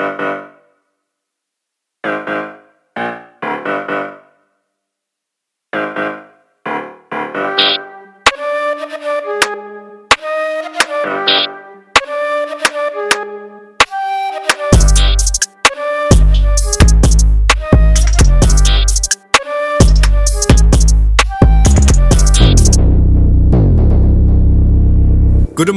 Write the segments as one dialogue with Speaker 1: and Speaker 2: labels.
Speaker 1: Thank you.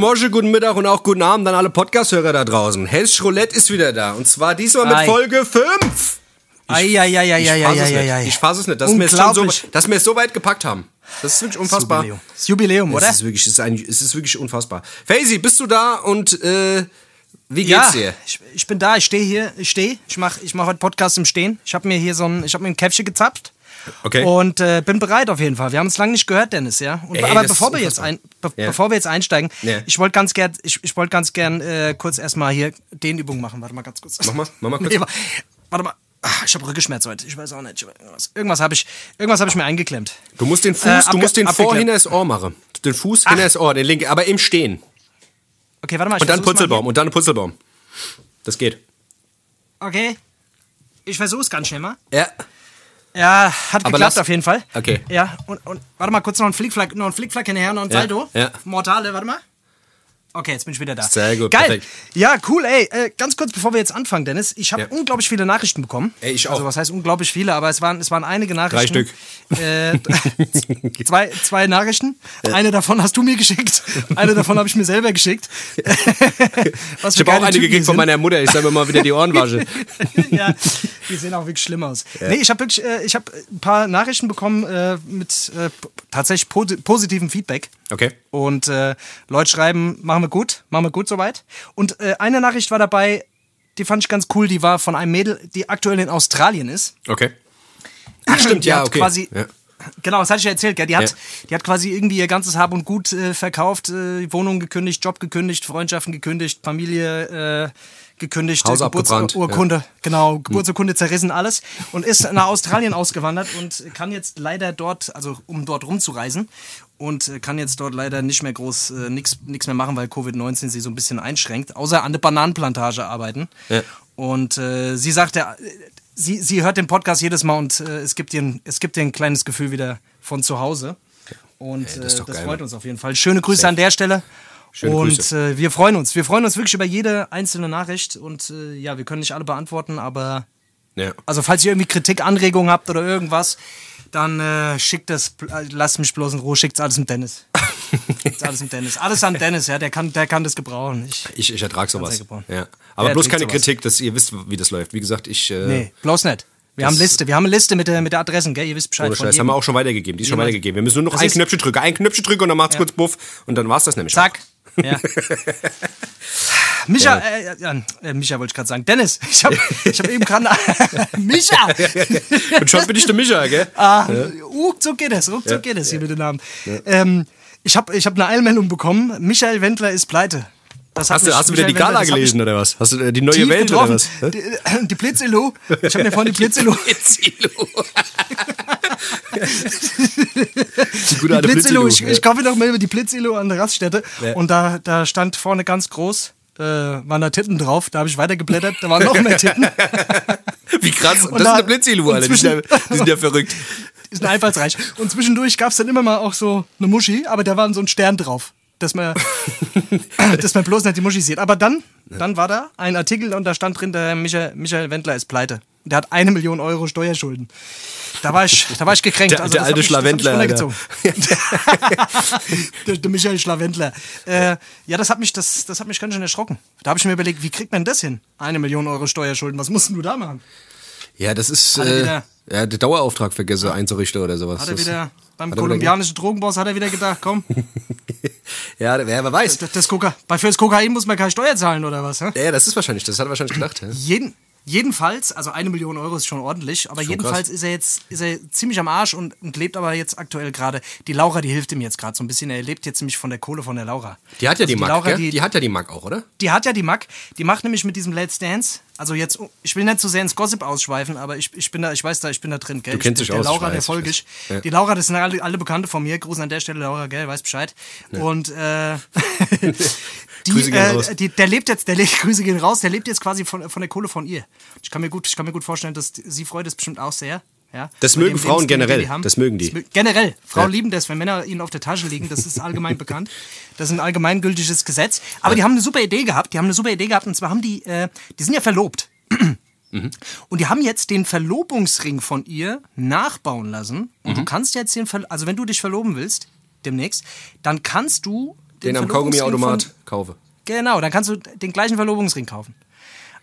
Speaker 1: Guten Morgen, guten Mittag und auch guten Abend an alle Podcast-Hörer da draußen. Hess Roulette ist wieder da und zwar diesmal mit
Speaker 2: Ei.
Speaker 1: Folge 5.
Speaker 2: Eieieiei.
Speaker 1: Ich fasse es nicht, dass wir, es schon so, dass wir es so weit gepackt haben. Das ist wirklich unfassbar.
Speaker 2: Jubiläum. Das Jubiläum, oder?
Speaker 1: Es ist wirklich, es ist, ein, es ist wirklich unfassbar. Faisy, bist du da und äh, wie
Speaker 2: ja,
Speaker 1: geht's dir?
Speaker 2: ich, ich bin da, ich stehe hier, ich stehe. Ich mache ich mach heute Podcast im Stehen. Ich habe mir hier so ein, ich habe mir ein Käffchen gezapft.
Speaker 1: Okay.
Speaker 2: Und äh, bin bereit auf jeden Fall. Wir haben uns lange nicht gehört, Dennis, ja. Und,
Speaker 1: Ey,
Speaker 2: aber bevor wir jetzt ein, be
Speaker 1: Ja.
Speaker 2: bevor wir jetzt einsteigen,
Speaker 1: Ja.
Speaker 2: ich wollte ganz gern, ich, ich wollte ganz gern äh, kurz erstmal hier den Übung machen. Warte mal ganz kurz.
Speaker 1: Mach mal, mach mal kurz.
Speaker 2: Nee, wa- warte mal. Ach, ich habe Rückenschmerz heute. Ich weiß auch nicht. Irgendwas, irgendwas habe ich, irgendwas habe ich mir eingeklemmt.
Speaker 1: Du musst den Fuß,
Speaker 2: Äh,
Speaker 1: du musst den vor hinter das Ohr machen. Den Fuß hinter das Ohr, den linken, aber im Stehen.
Speaker 2: Okay, warte mal. ich
Speaker 1: Und dann Putzelbaum, und dann Putzelbaum. Das geht.
Speaker 2: Okay. Ich versuche es ganz schnell mal.
Speaker 1: Ja.
Speaker 2: Ja, hat
Speaker 1: Aber
Speaker 2: geklappt auf jeden Fall.
Speaker 1: Okay.
Speaker 2: Ja, und, und warte mal kurz noch ein Flickflack, noch ein Flickflack hinterher, noch ein
Speaker 1: Ja,
Speaker 2: Salto.
Speaker 1: ja.
Speaker 2: Mortale, warte mal. Okay, jetzt bin ich wieder da.
Speaker 1: Sehr gut,
Speaker 2: Geil.
Speaker 1: perfekt.
Speaker 2: Ja, cool, ey. Äh, ganz kurz, bevor wir jetzt anfangen, Dennis. Ich habe
Speaker 1: Ja.
Speaker 2: unglaublich viele Nachrichten bekommen.
Speaker 1: Ey, ich auch.
Speaker 2: Also, was heißt unglaublich viele, aber es waren, es waren einige Nachrichten.
Speaker 1: Stück.
Speaker 2: Äh, zwei, zwei Nachrichten. Eine davon hast du mir geschickt. Eine davon habe ich mir selber geschickt.
Speaker 1: Ich habe auch eine gekriegt von meiner Mutter. Ich soll mir mal wieder die Ohren waschen.
Speaker 2: ja, die sehen auch wirklich schlimm aus. Nee, ich habe wirklich, äh, ich habe ein paar Nachrichten bekommen äh, mit äh, tatsächlich po positivem Feedback.
Speaker 1: Okay.
Speaker 2: Und äh, Leute schreiben, machen wir gut, machen wir gut soweit. Und äh, eine Nachricht war dabei, die fand ich ganz cool, die war von einem Mädel, die aktuell in Australien ist.
Speaker 1: Okay. Ach, stimmt,
Speaker 2: Die
Speaker 1: ja,
Speaker 2: hat
Speaker 1: okay.
Speaker 2: Quasi,
Speaker 1: ja.
Speaker 2: Genau, das hatte ich ja erzählt, gell? Die hat,
Speaker 1: Ja.
Speaker 2: die hat quasi irgendwie ihr ganzes Hab und Gut äh, verkauft, äh, Wohnung gekündigt, Job gekündigt, Freundschaften gekündigt, Familie äh, gekündigt,
Speaker 1: Haus
Speaker 2: Geburtsurkunde, genau, Geburtsurkunde zerrissen, alles. Und ist nach Australien ausgewandert und kann jetzt leider dort, also um dort rumzureisen, und äh, kann jetzt dort leider nicht mehr groß äh, nichts mehr machen, weil Covid-19 sie so ein bisschen einschränkt, außer an der Bananenplantage arbeiten.
Speaker 1: Ja.
Speaker 2: Und äh, sie sagte, äh, sie, sie hört den Podcast jedes Mal und äh, es, gibt ihr ein, es gibt ihr ein kleines Gefühl wieder von zu Hause. Und
Speaker 1: das
Speaker 2: äh, das,
Speaker 1: geil,
Speaker 2: freut
Speaker 1: Mann.
Speaker 2: uns auf jeden Fall. Schöne Grüße an der Stelle.
Speaker 1: Schöne
Speaker 2: und. Äh, wir freuen uns. Wir freuen uns wirklich über jede einzelne Nachricht. Und äh, ja, wir können nicht alle beantworten, aber
Speaker 1: ja.
Speaker 2: also falls ihr irgendwie Kritik, Anregungen habt oder irgendwas, dann äh, schickt das, äh, lasst mich bloß in Ruhe, schickt's alles mit Dennis. Schickt's alles mit Dennis. Alles an Dennis, ja, der kann, der kann das gebrauchen. Ich,
Speaker 1: Ich, ich ertrage sowas. Ja. Aber
Speaker 2: Er
Speaker 1: bloß keine
Speaker 2: sowas.
Speaker 1: Kritik, dass ihr wisst, wie das läuft. Wie gesagt, ich. Äh,
Speaker 2: nee, bloß nicht. Wir haben Liste, wir haben eine Liste mit der, mit der Adressen, gell? Ihr wisst Bescheid.
Speaker 1: Ohne Scheiß, haben wir auch schon weitergegeben. Die ist schon
Speaker 2: Jemand-
Speaker 1: weitergegeben. Wir müssen nur noch
Speaker 2: Das
Speaker 1: ein Knöpfchen drücken. Ein Knöpfchen drücken und dann macht's kurz Buff und dann war's das nämlich.
Speaker 2: Zack. Ja. Micha, äh, ja, äh, Micha wollte ich gerade sagen. Dennis, ich habe ich hab eben gerade. Micha!
Speaker 1: Und schon bin ich der Micha, gell?
Speaker 2: Ah, ruckzuck geht es, ruckzuck geht es hier mit den Namen. Ähm, ich habe ich hab eine Eilmeldung bekommen. Michael Wendler ist pleite. Das
Speaker 1: Hast du, hast du wieder die Gala
Speaker 2: Wendler,
Speaker 1: gelesen oder was? Hast du äh, die neue Welt oder
Speaker 2: getroffen.
Speaker 1: was?
Speaker 2: Die, äh, die Blitzelo. Ich habe mir vorhin die Blitzelo.
Speaker 1: Die gute alte
Speaker 2: Blitzelo, ich,
Speaker 1: Blitzelo.
Speaker 2: ich kaufe noch mal über die Blitzelo an der Raststätte
Speaker 1: Ja.
Speaker 2: und da, da stand vorne ganz groß, äh, waren da Titten drauf, da habe ich weitergeblättert, da waren noch mehr Titten,
Speaker 1: Wie krass.
Speaker 2: Und
Speaker 1: das
Speaker 2: da-
Speaker 1: ist eine Blitzilu,
Speaker 2: und
Speaker 1: Alter. Die sind, ja, die sind ja verrückt.
Speaker 2: die sind einfallsreich. Und zwischendurch gab es dann immer mal auch so eine Muschi, aber da war so ein Stern drauf, dass man, dass man bloß nicht die Muschi sieht. Aber dann, dann war da ein Artikel und da stand drin, der Michael, Michael Wendler ist pleite. Der hat eine Million Euro Steuerschulden. Da war ich, da war ich gekränkt.
Speaker 1: Der,
Speaker 2: Also
Speaker 1: der alte Schlawendler.
Speaker 2: Der, der Michael Schlawendler. Äh, ja, das hat, mich, das, das hat mich ganz schön erschrocken. Da habe ich mir überlegt, wie kriegt man das hin? Eine Million Euro Steuerschulden, was musst denn du da machen?
Speaker 1: Ja, das ist äh, ja, der Dauerauftrag vergessen einzurichten oder sowas.
Speaker 2: Hat er wieder, beim
Speaker 1: hat
Speaker 2: kolumbianischen Drogenboss hat er wieder gedacht, komm,
Speaker 1: Ja, wer, weiß.
Speaker 2: das, das Koka bei fürs Kokain muss man keine Steuer zahlen oder was? hä?
Speaker 1: Ja, das ist wahrscheinlich, das hat er wahrscheinlich gedacht. Ja?
Speaker 2: Jeden, jedenfalls, also eine Million Euro ist schon ordentlich, aber jedenfalls ist er jetzt ist er ziemlich am Arsch und, und lebt aber jetzt aktuell gerade. Die Laura, die hilft ihm jetzt gerade so ein bisschen. Er lebt jetzt nämlich von der Kohle von der Laura.
Speaker 1: Die hat ja
Speaker 2: Also
Speaker 1: die Mac,
Speaker 2: Laura,
Speaker 1: gell?
Speaker 2: die,
Speaker 1: Die hat ja die Mac auch, oder?
Speaker 2: die hat ja die Mac. Die macht nämlich mit diesem Let's Dance, Also jetzt, ich will nicht zu sehr ins Gossip ausschweifen, aber ich, ich bin da, ich weiß da, ich bin da drin, gell?
Speaker 1: Du kennst
Speaker 2: ich,
Speaker 1: dich
Speaker 2: der
Speaker 1: aus,
Speaker 2: Laura, der folge
Speaker 1: ich. Ja.
Speaker 2: Die Laura, das sind alle, alle Bekannte von mir. Gruß an der Stelle, Laura, gell, weiß Bescheid. Und äh, die,
Speaker 1: Grüße gehen raus.
Speaker 2: äh, die, der lebt jetzt, der lebt, Grüße gehen raus, der lebt jetzt quasi von, von der Kohle von ihr. Ich kann mir gut, ich kann mir gut vorstellen, dass sie freut es bestimmt auch sehr. Ja,
Speaker 1: Das mögen Frauen generell. Das mögen die.
Speaker 2: mö- generell. Frauen
Speaker 1: Ja.
Speaker 2: lieben das, wenn Männer ihnen auf der Tasche liegen. Das ist allgemein bekannt. Das ist ein allgemeingültiges Gesetz. Aber die haben eine super Idee gehabt. Die haben eine super Idee gehabt. Und zwar haben die, äh, die sind ja verlobt.
Speaker 1: Mhm.
Speaker 2: Und die haben jetzt den Verlobungsring von ihr nachbauen lassen. Und
Speaker 1: Mhm.
Speaker 2: du kannst jetzt den, Ver also wenn du dich verloben willst, demnächst, dann kannst du
Speaker 1: Den am
Speaker 2: Verlobungsring
Speaker 1: Kaugummiautomat kaufe.
Speaker 2: Genau, dann kannst du den gleichen Verlobungsring kaufen.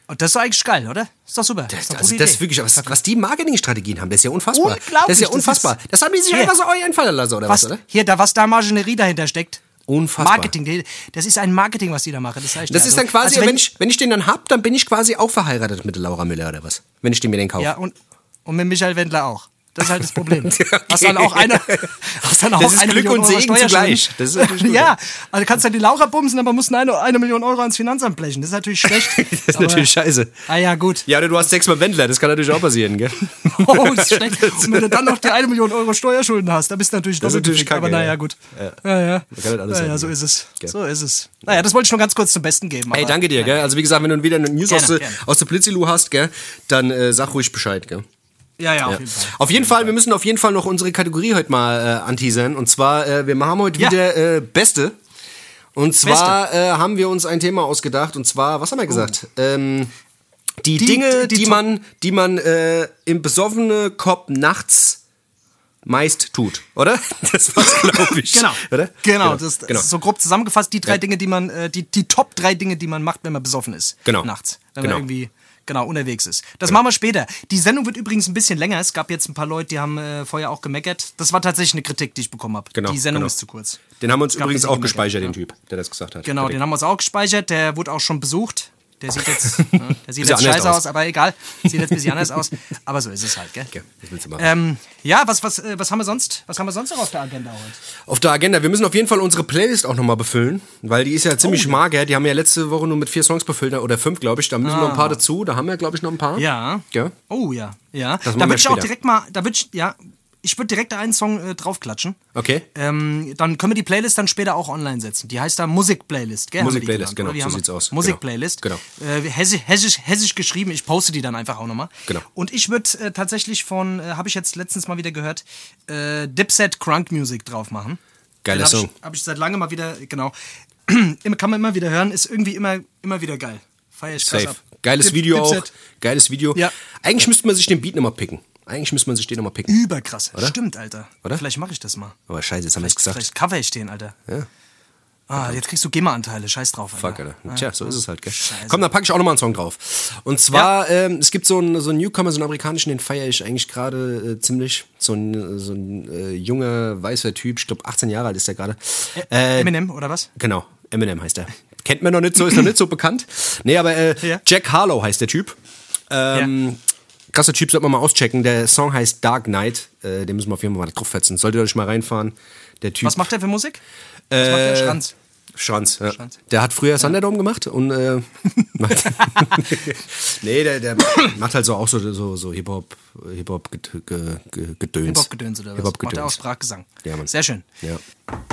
Speaker 2: Und das ist doch eigentlich geil, oder? Ist doch super.
Speaker 1: Das,
Speaker 2: ist doch
Speaker 1: also das ist wirklich, was, was die Marketingstrategien haben, das ist ja unfassbar.
Speaker 2: Unglaublich,
Speaker 1: Das ist ja
Speaker 2: das
Speaker 1: unfassbar.
Speaker 2: ist-
Speaker 1: Das haben die sich
Speaker 2: Hier.
Speaker 1: einfach so euch einfallen lassen, oder was,
Speaker 2: was,
Speaker 1: oder?
Speaker 2: hier, da was da Marginerie dahinter steckt.
Speaker 1: Unfassbar.
Speaker 2: Marketing, das ist ein Marketing, was die da machen. Das,
Speaker 1: Das ist
Speaker 2: Also-
Speaker 1: dann quasi,
Speaker 2: also
Speaker 1: wenn, ich, wenn ich den dann hab, dann bin ich quasi auch verheiratet mit Laura Müller oder was? Wenn ich den mir den kaufe.
Speaker 2: Ja, und, und mit Michael Wendler auch. Das ist halt das Problem.
Speaker 1: Okay.
Speaker 2: Hast dann auch eine, hast dann auch
Speaker 1: Das ist
Speaker 2: eine
Speaker 1: Glück
Speaker 2: Million
Speaker 1: und
Speaker 2: Euro
Speaker 1: Segen
Speaker 2: Steuerschulden.
Speaker 1: zugleich. Das ist
Speaker 2: ja, also kannst dann die Laura bumsen, aber musst eine, eine Million Euro ans Finanzamt blechen. Das ist natürlich schlecht.
Speaker 1: Das ist
Speaker 2: aber,
Speaker 1: natürlich scheiße.
Speaker 2: Ah ja, gut.
Speaker 1: Ja, oder du hast sechsmal Wendler, das kann natürlich auch passieren, gell?
Speaker 2: Oh, ist schlecht. Und wenn du dann noch die eine Million Euro Steuerschulden hast, dann bist du natürlich
Speaker 1: Das ist natürlich
Speaker 2: gefickt. Aber
Speaker 1: kacke,
Speaker 2: naja,
Speaker 1: ja.
Speaker 2: gut.
Speaker 1: Ja.
Speaker 2: Ja, ja.
Speaker 1: Halt alles
Speaker 2: naja,
Speaker 1: haben,
Speaker 2: so
Speaker 1: ja.
Speaker 2: ist es.
Speaker 1: Gell.
Speaker 2: So ist es. Naja, das wollte ich nur ganz kurz zum Besten geben.
Speaker 1: Ey,
Speaker 2: aber-
Speaker 1: danke dir, gell? Also wie gesagt, wenn du wieder eine News
Speaker 2: Gerne,
Speaker 1: aus, der-
Speaker 2: gerne.
Speaker 1: aus der Blitzilu hast, gell, dann äh, sag ruhig Bescheid, gell?
Speaker 2: Ja, ja, auf
Speaker 1: Ja.
Speaker 2: jeden Fall.
Speaker 1: Auf jeden Fall, wir müssen auf jeden Fall noch unsere Kategorie heute mal äh, anteasern. Und zwar, äh, wir haben heute
Speaker 2: Ja.
Speaker 1: wieder äh, Beste. Und zwar äh, haben wir uns ein Thema ausgedacht. Und zwar, was haben wir gesagt? Ähm, die,
Speaker 2: Die-
Speaker 1: Dinge,
Speaker 2: die
Speaker 1: die,
Speaker 2: Top-
Speaker 1: man, die man äh, im besoffene Kopf nachts meist tut, oder? Das war's, glaube ich.
Speaker 2: Genau.
Speaker 1: Oder?
Speaker 2: Genau, das, das
Speaker 1: genau.
Speaker 2: ist so grob zusammengefasst, die drei
Speaker 1: Ja.
Speaker 2: Dinge, die man, äh, die, die Top drei Dinge, die man macht, wenn man besoffen ist.
Speaker 1: Genau.
Speaker 2: Nachts. Wenn
Speaker 1: Genau.
Speaker 2: man irgendwie genau unterwegs ist. Das machen wir später. Die Sendung wird übrigens ein bisschen länger. Es gab jetzt ein paar Leute, die haben äh, vorher auch gemeckert. Das war tatsächlich eine Kritik, die ich bekommen habe.
Speaker 1: Genau,
Speaker 2: Die Sendung
Speaker 1: genau.
Speaker 2: ist zu kurz.
Speaker 1: Den haben wir uns übrigens auch
Speaker 2: E-Mail,
Speaker 1: gespeichert,
Speaker 2: ja.
Speaker 1: den Typ, der das gesagt hat.
Speaker 2: Genau, den haben wir uns auch gespeichert. Der wurde auch schon besucht. Der sieht jetzt, ja, der sieht jetzt scheiße
Speaker 1: aus.
Speaker 2: aus. aber egal. Sieht jetzt ein bisschen anders aus. Aber so ist es halt, gell?
Speaker 1: Okay, was willst du machen?
Speaker 2: Ähm, ja, was, was, äh, was haben wir sonst? Was haben wir sonst noch auf der Agenda heute?
Speaker 1: Auf der Agenda. Wir müssen auf jeden Fall unsere Playlist auch nochmal befüllen, weil die ist ja ziemlich
Speaker 2: Oh,
Speaker 1: mager. Die haben ja letzte Woche nur mit vier Songs befüllt, oder fünf, glaube ich. Da müssen noch ein paar dazu. Da haben wir, glaube ich, noch ein paar.
Speaker 2: Ah. Ja.
Speaker 1: Ja.
Speaker 2: Oh ja, ja.
Speaker 1: Das
Speaker 2: da würde ich auch direkt mal, da würde ich, ja, ich würde direkt einen Song äh, draufklatschen.
Speaker 1: Okay.
Speaker 2: Ähm, dann können wir die Playlist dann später auch online setzen. Die heißt da Musik-Playlist, gell?
Speaker 1: Musik-Playlist, genau, so sieht's aus.
Speaker 2: Musik-Playlist.
Speaker 1: Genau,
Speaker 2: Äh, hessisch, hessisch, hessisch geschrieben. Ich poste die dann einfach auch nochmal.
Speaker 1: Genau.
Speaker 2: Und ich würde äh, tatsächlich von, äh, habe ich jetzt letztens mal wieder gehört, äh, Dipset Crunk Music drauf machen.
Speaker 1: Geiler Song.
Speaker 2: Ich, habe ich seit langem mal wieder, genau. Kann man immer wieder hören, ist irgendwie immer, immer wieder geil. Feier ich krass
Speaker 1: Safe.
Speaker 2: ab.
Speaker 1: Geiles
Speaker 2: Dip-
Speaker 1: Video auch.
Speaker 2: Dipset.
Speaker 1: Geiles Video.
Speaker 2: Ja.
Speaker 1: Eigentlich müsste man sich den Beat nochmal picken. Eigentlich müsste man sich den nochmal picken.
Speaker 2: Überkrass. Stimmt, Alter.
Speaker 1: Oder?
Speaker 2: Vielleicht mache ich das mal.
Speaker 1: Aber scheiße, jetzt haben wir es gesagt.
Speaker 2: Vielleicht cover ich den, Alter.
Speaker 1: Ja.
Speaker 2: Ah, jetzt kriegst du GEMA-Anteile. Scheiß drauf, Alter.
Speaker 1: Fuck, Alter. Tja, so ist es halt, gell?
Speaker 2: Scheiße.
Speaker 1: Komm, dann packe ich auch nochmal einen Song drauf. Und zwar, ähm, es gibt so einen, so einen Newcomer, so einen amerikanischen, den feiere ich eigentlich gerade äh, ziemlich. So ein, so ein äh, junger, weißer Typ, ich glaube 18 Jahre alt ist der gerade. Äh,
Speaker 2: Eminem, oder was?
Speaker 1: Genau, Eminem heißt er. Kennt man noch nicht so, ist noch nicht so bekannt. Nee, aber äh,
Speaker 2: Ja.
Speaker 1: Jack Harlow heißt der Typ. Ähm, Krasser Typ, sollte man mal auschecken. Der Song heißt Dark Knight. Äh, den müssen wir auf jeden Fall mal drauf Solltet ihr euch mal reinfahren. Der Typ.
Speaker 2: Was macht der für Musik? Was macht der? Schranz.
Speaker 1: Schranz, ja.
Speaker 2: Schranz.
Speaker 1: Der hat früher Thunderdome gemacht und äh, macht, nee, der, der macht halt so auch so, so, so Hip-Hop, Hip-Hop ge- ge- ge- Gedöns.
Speaker 2: Hip-Hop-Gedöns oder was?
Speaker 1: Hip-Hop
Speaker 2: Macht er auch
Speaker 1: Gedöns.
Speaker 2: Sprachgesang.
Speaker 1: Ja, Mann.
Speaker 2: Sehr schön.
Speaker 1: Ja.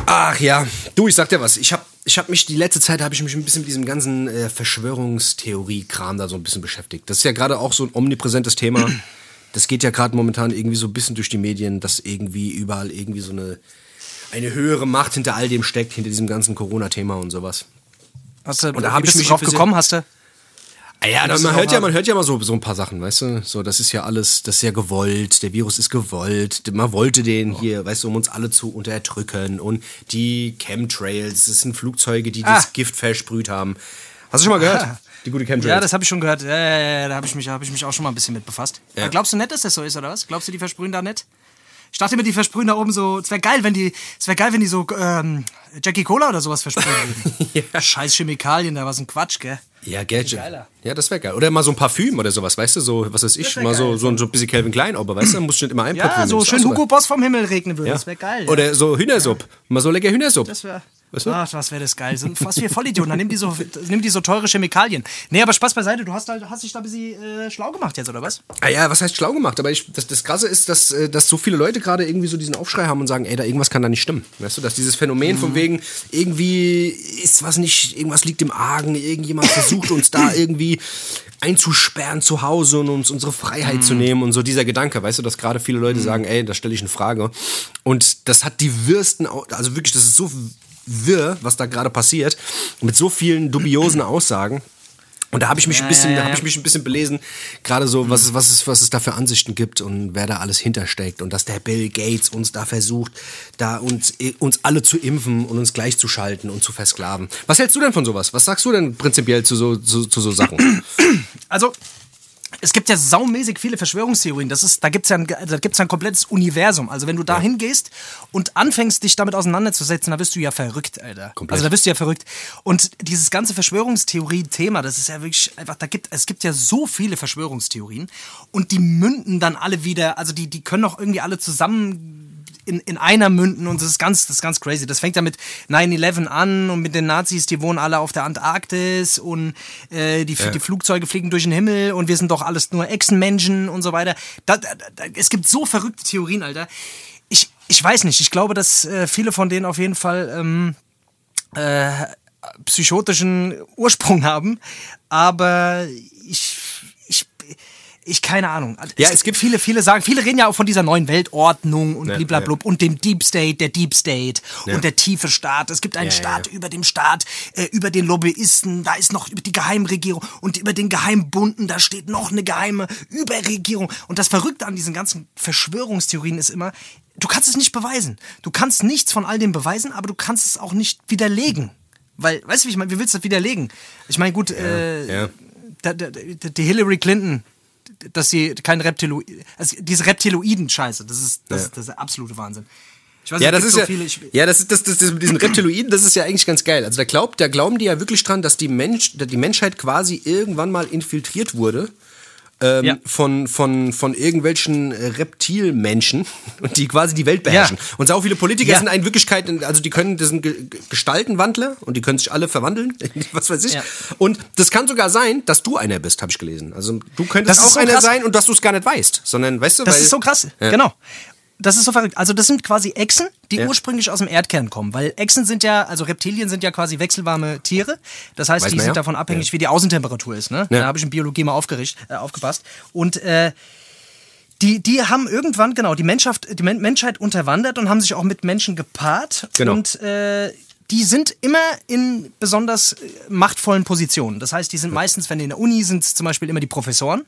Speaker 1: Ach ja, du, ich sag dir was. Ich hab, ich hab mich die letzte Zeit habe ich mich ein bisschen mit diesem ganzen äh, Verschwörungstheorie-Kram da so ein bisschen beschäftigt. Das ist ja gerade auch so ein omnipräsentes Thema. Das geht ja gerade momentan irgendwie so ein bisschen durch die Medien, dass irgendwie überall irgendwie so eine eine höhere Macht hinter all dem steckt, hinter diesem ganzen Corona-Thema und sowas.
Speaker 2: Hast du,
Speaker 1: Und da
Speaker 2: wie
Speaker 1: hab ich
Speaker 2: bist du
Speaker 1: mich
Speaker 2: drauf gekommen, hast du?
Speaker 1: Ja, man hört ja, man hört ja mal so, so ein paar Sachen, weißt du? So, das ist ja alles, das ist ja gewollt, der Virus ist gewollt, man wollte den hier, weißt du, um uns alle zu unterdrücken und die Chemtrails, das sind Flugzeuge, die
Speaker 2: Ah.
Speaker 1: das Gift versprüht haben. Hast du schon mal gehört?
Speaker 2: Ah.
Speaker 1: Die gute Chemtrails.
Speaker 2: Ja, das habe ich schon gehört. Ja, ja, ja, da habe ich, mich- hab ich mich auch schon mal ein bisschen mit befasst. Aber glaubst du nicht, dass das so ist, oder was? Glaubst du, die versprühen da nicht? Ich dachte immer, die versprühen da oben so. Es wäre geil, wenn die, es wäre geil, wenn die so ähm, Jackie Cola oder sowas versprühen würden.
Speaker 1: Ja.
Speaker 2: Scheiß Chemikalien, da was ein Quatsch, gell?
Speaker 1: ja, Gadget.
Speaker 2: geiler.
Speaker 1: Ja, das wäre geil. Oder mal so ein Parfüm oder sowas, weißt du, so, was weiß ich, mal so,
Speaker 2: geil.
Speaker 1: so, ein- so ein bisschen Calvin Klein, aber weißt du, muss nicht immer ein
Speaker 2: Ja,
Speaker 1: Parfüm
Speaker 2: so
Speaker 1: nehmen,
Speaker 2: schön Hugo. Boss vom Himmel regnen würde.
Speaker 1: Ja.
Speaker 2: Das wäre geil. Ja.
Speaker 1: Oder so Hühnersupp. Mal so lecker Hühnersupp.
Speaker 2: Das wäre
Speaker 1: Weißt du?
Speaker 2: Ach, was wäre das geil. Sind was wir Vollidioten. Dann nimm die, so, nimm die so teure Chemikalien. Nee, aber Spaß beiseite. Du hast, halt, hast dich da ein bisschen äh, schlau gemacht jetzt, oder was?
Speaker 1: Ah ja, was heißt schlau gemacht? Aber ich, das, das Krasse ist, dass, äh, dass so viele Leute gerade irgendwie so diesen Aufschrei haben und sagen, ey, da irgendwas kann da nicht stimmen. Weißt du, dass dieses Phänomen von wegen, irgendwie ist was nicht, irgendwas liegt im Argen, irgendjemand versucht uns da irgendwie einzusperren zu Hause und uns unsere Freiheit zu nehmen und so dieser Gedanke, weißt du, dass gerade viele Leute sagen, ey, da stelle ich eine Frage. Und das hat die Würsten, also wirklich, das ist so wirr, was da gerade passiert, mit so vielen dubiosen Aussagen. Und da habe ich mich ein
Speaker 2: Ja,
Speaker 1: bisschen,
Speaker 2: ja, ja.
Speaker 1: habe ich mich ein bisschen belesen, gerade so, was es, was es, was es da für Ansichten gibt und wer da alles hintersteckt und dass der Bill Gates uns da versucht, da uns, uns alle zu impfen und uns gleichzuschalten und zu versklaven. Was hältst du denn von sowas? Was sagst du denn prinzipiell zu so, zu, zu so Sachen?
Speaker 2: Also, es gibt ja saumäßig viele Verschwörungstheorien. Das ist, da gibt es ja, ein, da gibt's ja ein komplettes Universum. Also, wenn du da hingehst und anfängst, dich damit auseinanderzusetzen, da wirst du ja verrückt, Alter.
Speaker 1: Komplett.
Speaker 2: Also, da wirst du ja verrückt. Und dieses ganze Verschwörungstheorie-Thema, das ist ja wirklich einfach, da gibt, es gibt ja so viele Verschwörungstheorien und die münden dann alle wieder, also die, die können doch irgendwie alle zusammen in, in einer münden und das ist ganz, das ist ganz crazy. Das fängt ja mit 9-11 an und mit den Nazis, die wohnen alle auf der Antarktis und äh, die, die Flugzeuge fliegen durch den Himmel und wir sind doch alles nur Echsenmenschen und so weiter. Da, da, da, es gibt so verrückte Theorien, Alter. Ich, ich weiß nicht, ich glaube, dass äh, viele von denen auf jeden Fall ähm, äh, psychotischen Ursprung haben, aber ich keine Ahnung.
Speaker 1: Ja, es gibt-
Speaker 2: viele, viele sagen, viele reden ja auch von dieser neuen Weltordnung und
Speaker 1: Ja,
Speaker 2: bliblablub und dem Deep State, der Deep State
Speaker 1: Ja.
Speaker 2: und der tiefe Staat. Es gibt einen
Speaker 1: Ja, ja,
Speaker 2: Staat
Speaker 1: ja.
Speaker 2: über dem Staat, äh, über den Lobbyisten, da ist noch über die Geheimregierung und über den Geheimbunden, da steht noch eine geheime Überregierung. Und das Verrückte an diesen ganzen Verschwörungstheorien ist immer, du kannst es nicht beweisen. Du kannst nichts von all dem beweisen, aber du kannst es auch nicht widerlegen. Weil, weißt du, wie ich meine, wie willst du das widerlegen? Ich meine, gut, äh,
Speaker 1: ja.
Speaker 2: die Hillary Clinton, dass sie kein Reptiloid, also diese Reptiloiden-Scheiße, das ist, das,
Speaker 1: Ja.
Speaker 2: ist, das ist der absolute Wahnsinn. Ich weiß,
Speaker 1: Ja, das ist
Speaker 2: so
Speaker 1: ja,
Speaker 2: viele, ich,
Speaker 1: ja, das ist das, das, das mit diesen Reptiloiden, das ist ja eigentlich ganz geil. Also da glaubt, da glauben die ja wirklich dran, dass die Mensch, die Menschheit quasi irgendwann mal infiltriert wurde. Ähm,
Speaker 2: Ja.
Speaker 1: von, von, von irgendwelchen äh, Reptilmenschen, die quasi die Welt beherrschen.
Speaker 2: Ja.
Speaker 1: Und sau viele Politiker
Speaker 2: Ja.
Speaker 1: sind in Wirklichkeit, also die können, das sind Ge- Ge- Gestaltenwandler und die können sich alle verwandeln, was weiß ich. Und das kann sogar sein, dass du einer bist, habe ich gelesen. Also du könntest auch
Speaker 2: so
Speaker 1: einer
Speaker 2: krass.
Speaker 1: sein und dass du es gar nicht weißt, sondern weißt du,
Speaker 2: Das
Speaker 1: weil,
Speaker 2: ist so krass, genau. Das ist so verrückt. Also das sind quasi Echsen, die
Speaker 1: Ja.
Speaker 2: ursprünglich aus dem Erdkern kommen. Weil Echsen sind ja, also Reptilien sind ja quasi wechselwarme Tiere. Das heißt,
Speaker 1: Weiß
Speaker 2: die sind
Speaker 1: ja.
Speaker 2: davon abhängig,
Speaker 1: Ja.
Speaker 2: wie die Außentemperatur ist. Ne? Da habe ich in Biologie mal äh, aufgepasst. Und äh, die, die haben irgendwann, genau, die Menschheit, die Men Menschheit unterwandert und haben sich auch mit Menschen gepaart.
Speaker 1: Genau.
Speaker 2: Und äh, die sind immer in besonders äh, machtvollen Positionen. Das heißt, die sind meistens, wenn die in der Uni sind, zum Beispiel immer die Professoren.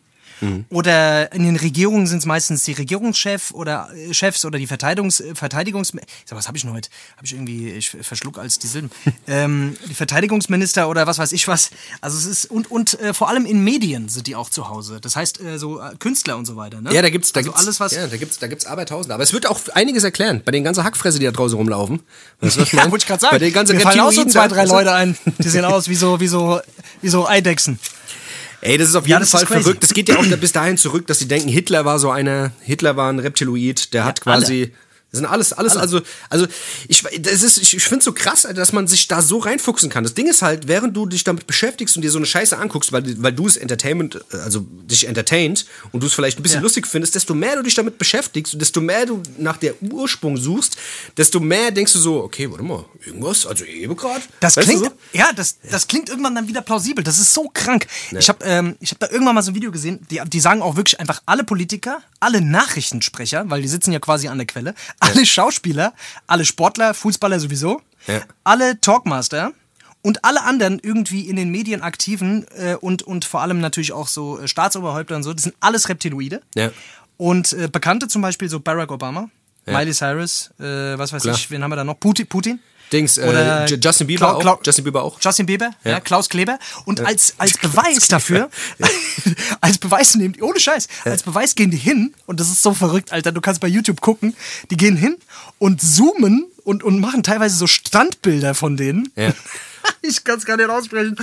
Speaker 2: Oder in den Regierungen sind es meistens die Regierungschef oder äh, Chefs oder die Verteidigungs Verteidigungs Sag, was habe ich denn heute? Habe ich irgendwie ich verschluck als die Silben. ähm, die Verteidigungsminister oder was weiß ich was. Also es ist und und äh, vor allem in Medien sind die auch zu Hause. Das heißt äh, so äh, Künstler und so weiter. Ne?
Speaker 1: Ja, da gibt's, da
Speaker 2: also
Speaker 1: gibt's,
Speaker 2: alles was.
Speaker 1: ja, da gibt's, da gibt's Arbeitausende. Aber es wird auch einiges erklären. Bei den ganzen Hackfresse, die da draußen rumlaufen. Was ich
Speaker 2: Ja, wollte ich gerade sagen.
Speaker 1: Bei den ganzen
Speaker 2: Mir fallen auch so zwei, drei
Speaker 1: du?
Speaker 2: Leute ein. Die sehen aus wie so, wie so, wie so Eidechsen.
Speaker 1: Ey, das ist auf
Speaker 2: Ja,
Speaker 1: jeden
Speaker 2: das
Speaker 1: Fall verrückt. Das geht ja auch bis dahin zurück, dass sie denken, Hitler war so eine, Hitler war ein Reptiloid, der hat quasi. Das sind alles, alles, also, also, ich, das ist, ich, ich finde es so krass, dass man sich da so reinfuchsen kann. Das Ding ist halt, während du dich damit beschäftigst und dir so eine Scheiße anguckst, weil, weil du es Entertainment, also dich entertaint und du es vielleicht ein bisschen
Speaker 2: Ja.
Speaker 1: lustig findest, desto mehr du dich damit beschäftigst und desto mehr du nach der Ursprung suchst, desto mehr denkst du so, okay, warte mal, irgendwas, also eben gerade.
Speaker 2: Das
Speaker 1: Weißt
Speaker 2: klingt,
Speaker 1: so?
Speaker 2: ja, das, das klingt irgendwann dann wieder plausibel. Das ist so krank. Ich habe ähm, ich hab da irgendwann mal so ein Video gesehen, die, die sagen auch wirklich einfach alle Politiker, alle Nachrichtensprecher, weil die sitzen ja quasi an der Quelle, alle Schauspieler, alle Sportler, Fußballer sowieso, alle Talkmaster und alle anderen irgendwie in den Medien aktiven äh, und, und vor allem natürlich auch so äh, Staatsoberhäupter und so, das sind alles Reptiloide.
Speaker 1: Ja.
Speaker 2: Und äh, Bekannte zum Beispiel so Barack Obama,
Speaker 1: Ja.
Speaker 2: Miley Cyrus, äh, was weiß
Speaker 1: Klar.
Speaker 2: ich, wen haben wir da noch? Putin? Putin?
Speaker 1: Dings, äh, Justin Bieber
Speaker 2: Clau-
Speaker 1: auch. Justin Bieber auch.
Speaker 2: Justin Bieber, ja.
Speaker 1: Ja.
Speaker 2: Klaus Kleber. Und als, als Beweis dafür, als Beweis nehmen die, ohne Scheiß, als Beweis gehen die hin, und das ist so verrückt, Alter, du kannst bei YouTube gucken, die gehen hin und zoomen und, und machen teilweise so Standbilder von denen.
Speaker 1: Ja.
Speaker 2: Ich kann es gar nicht aussprechen.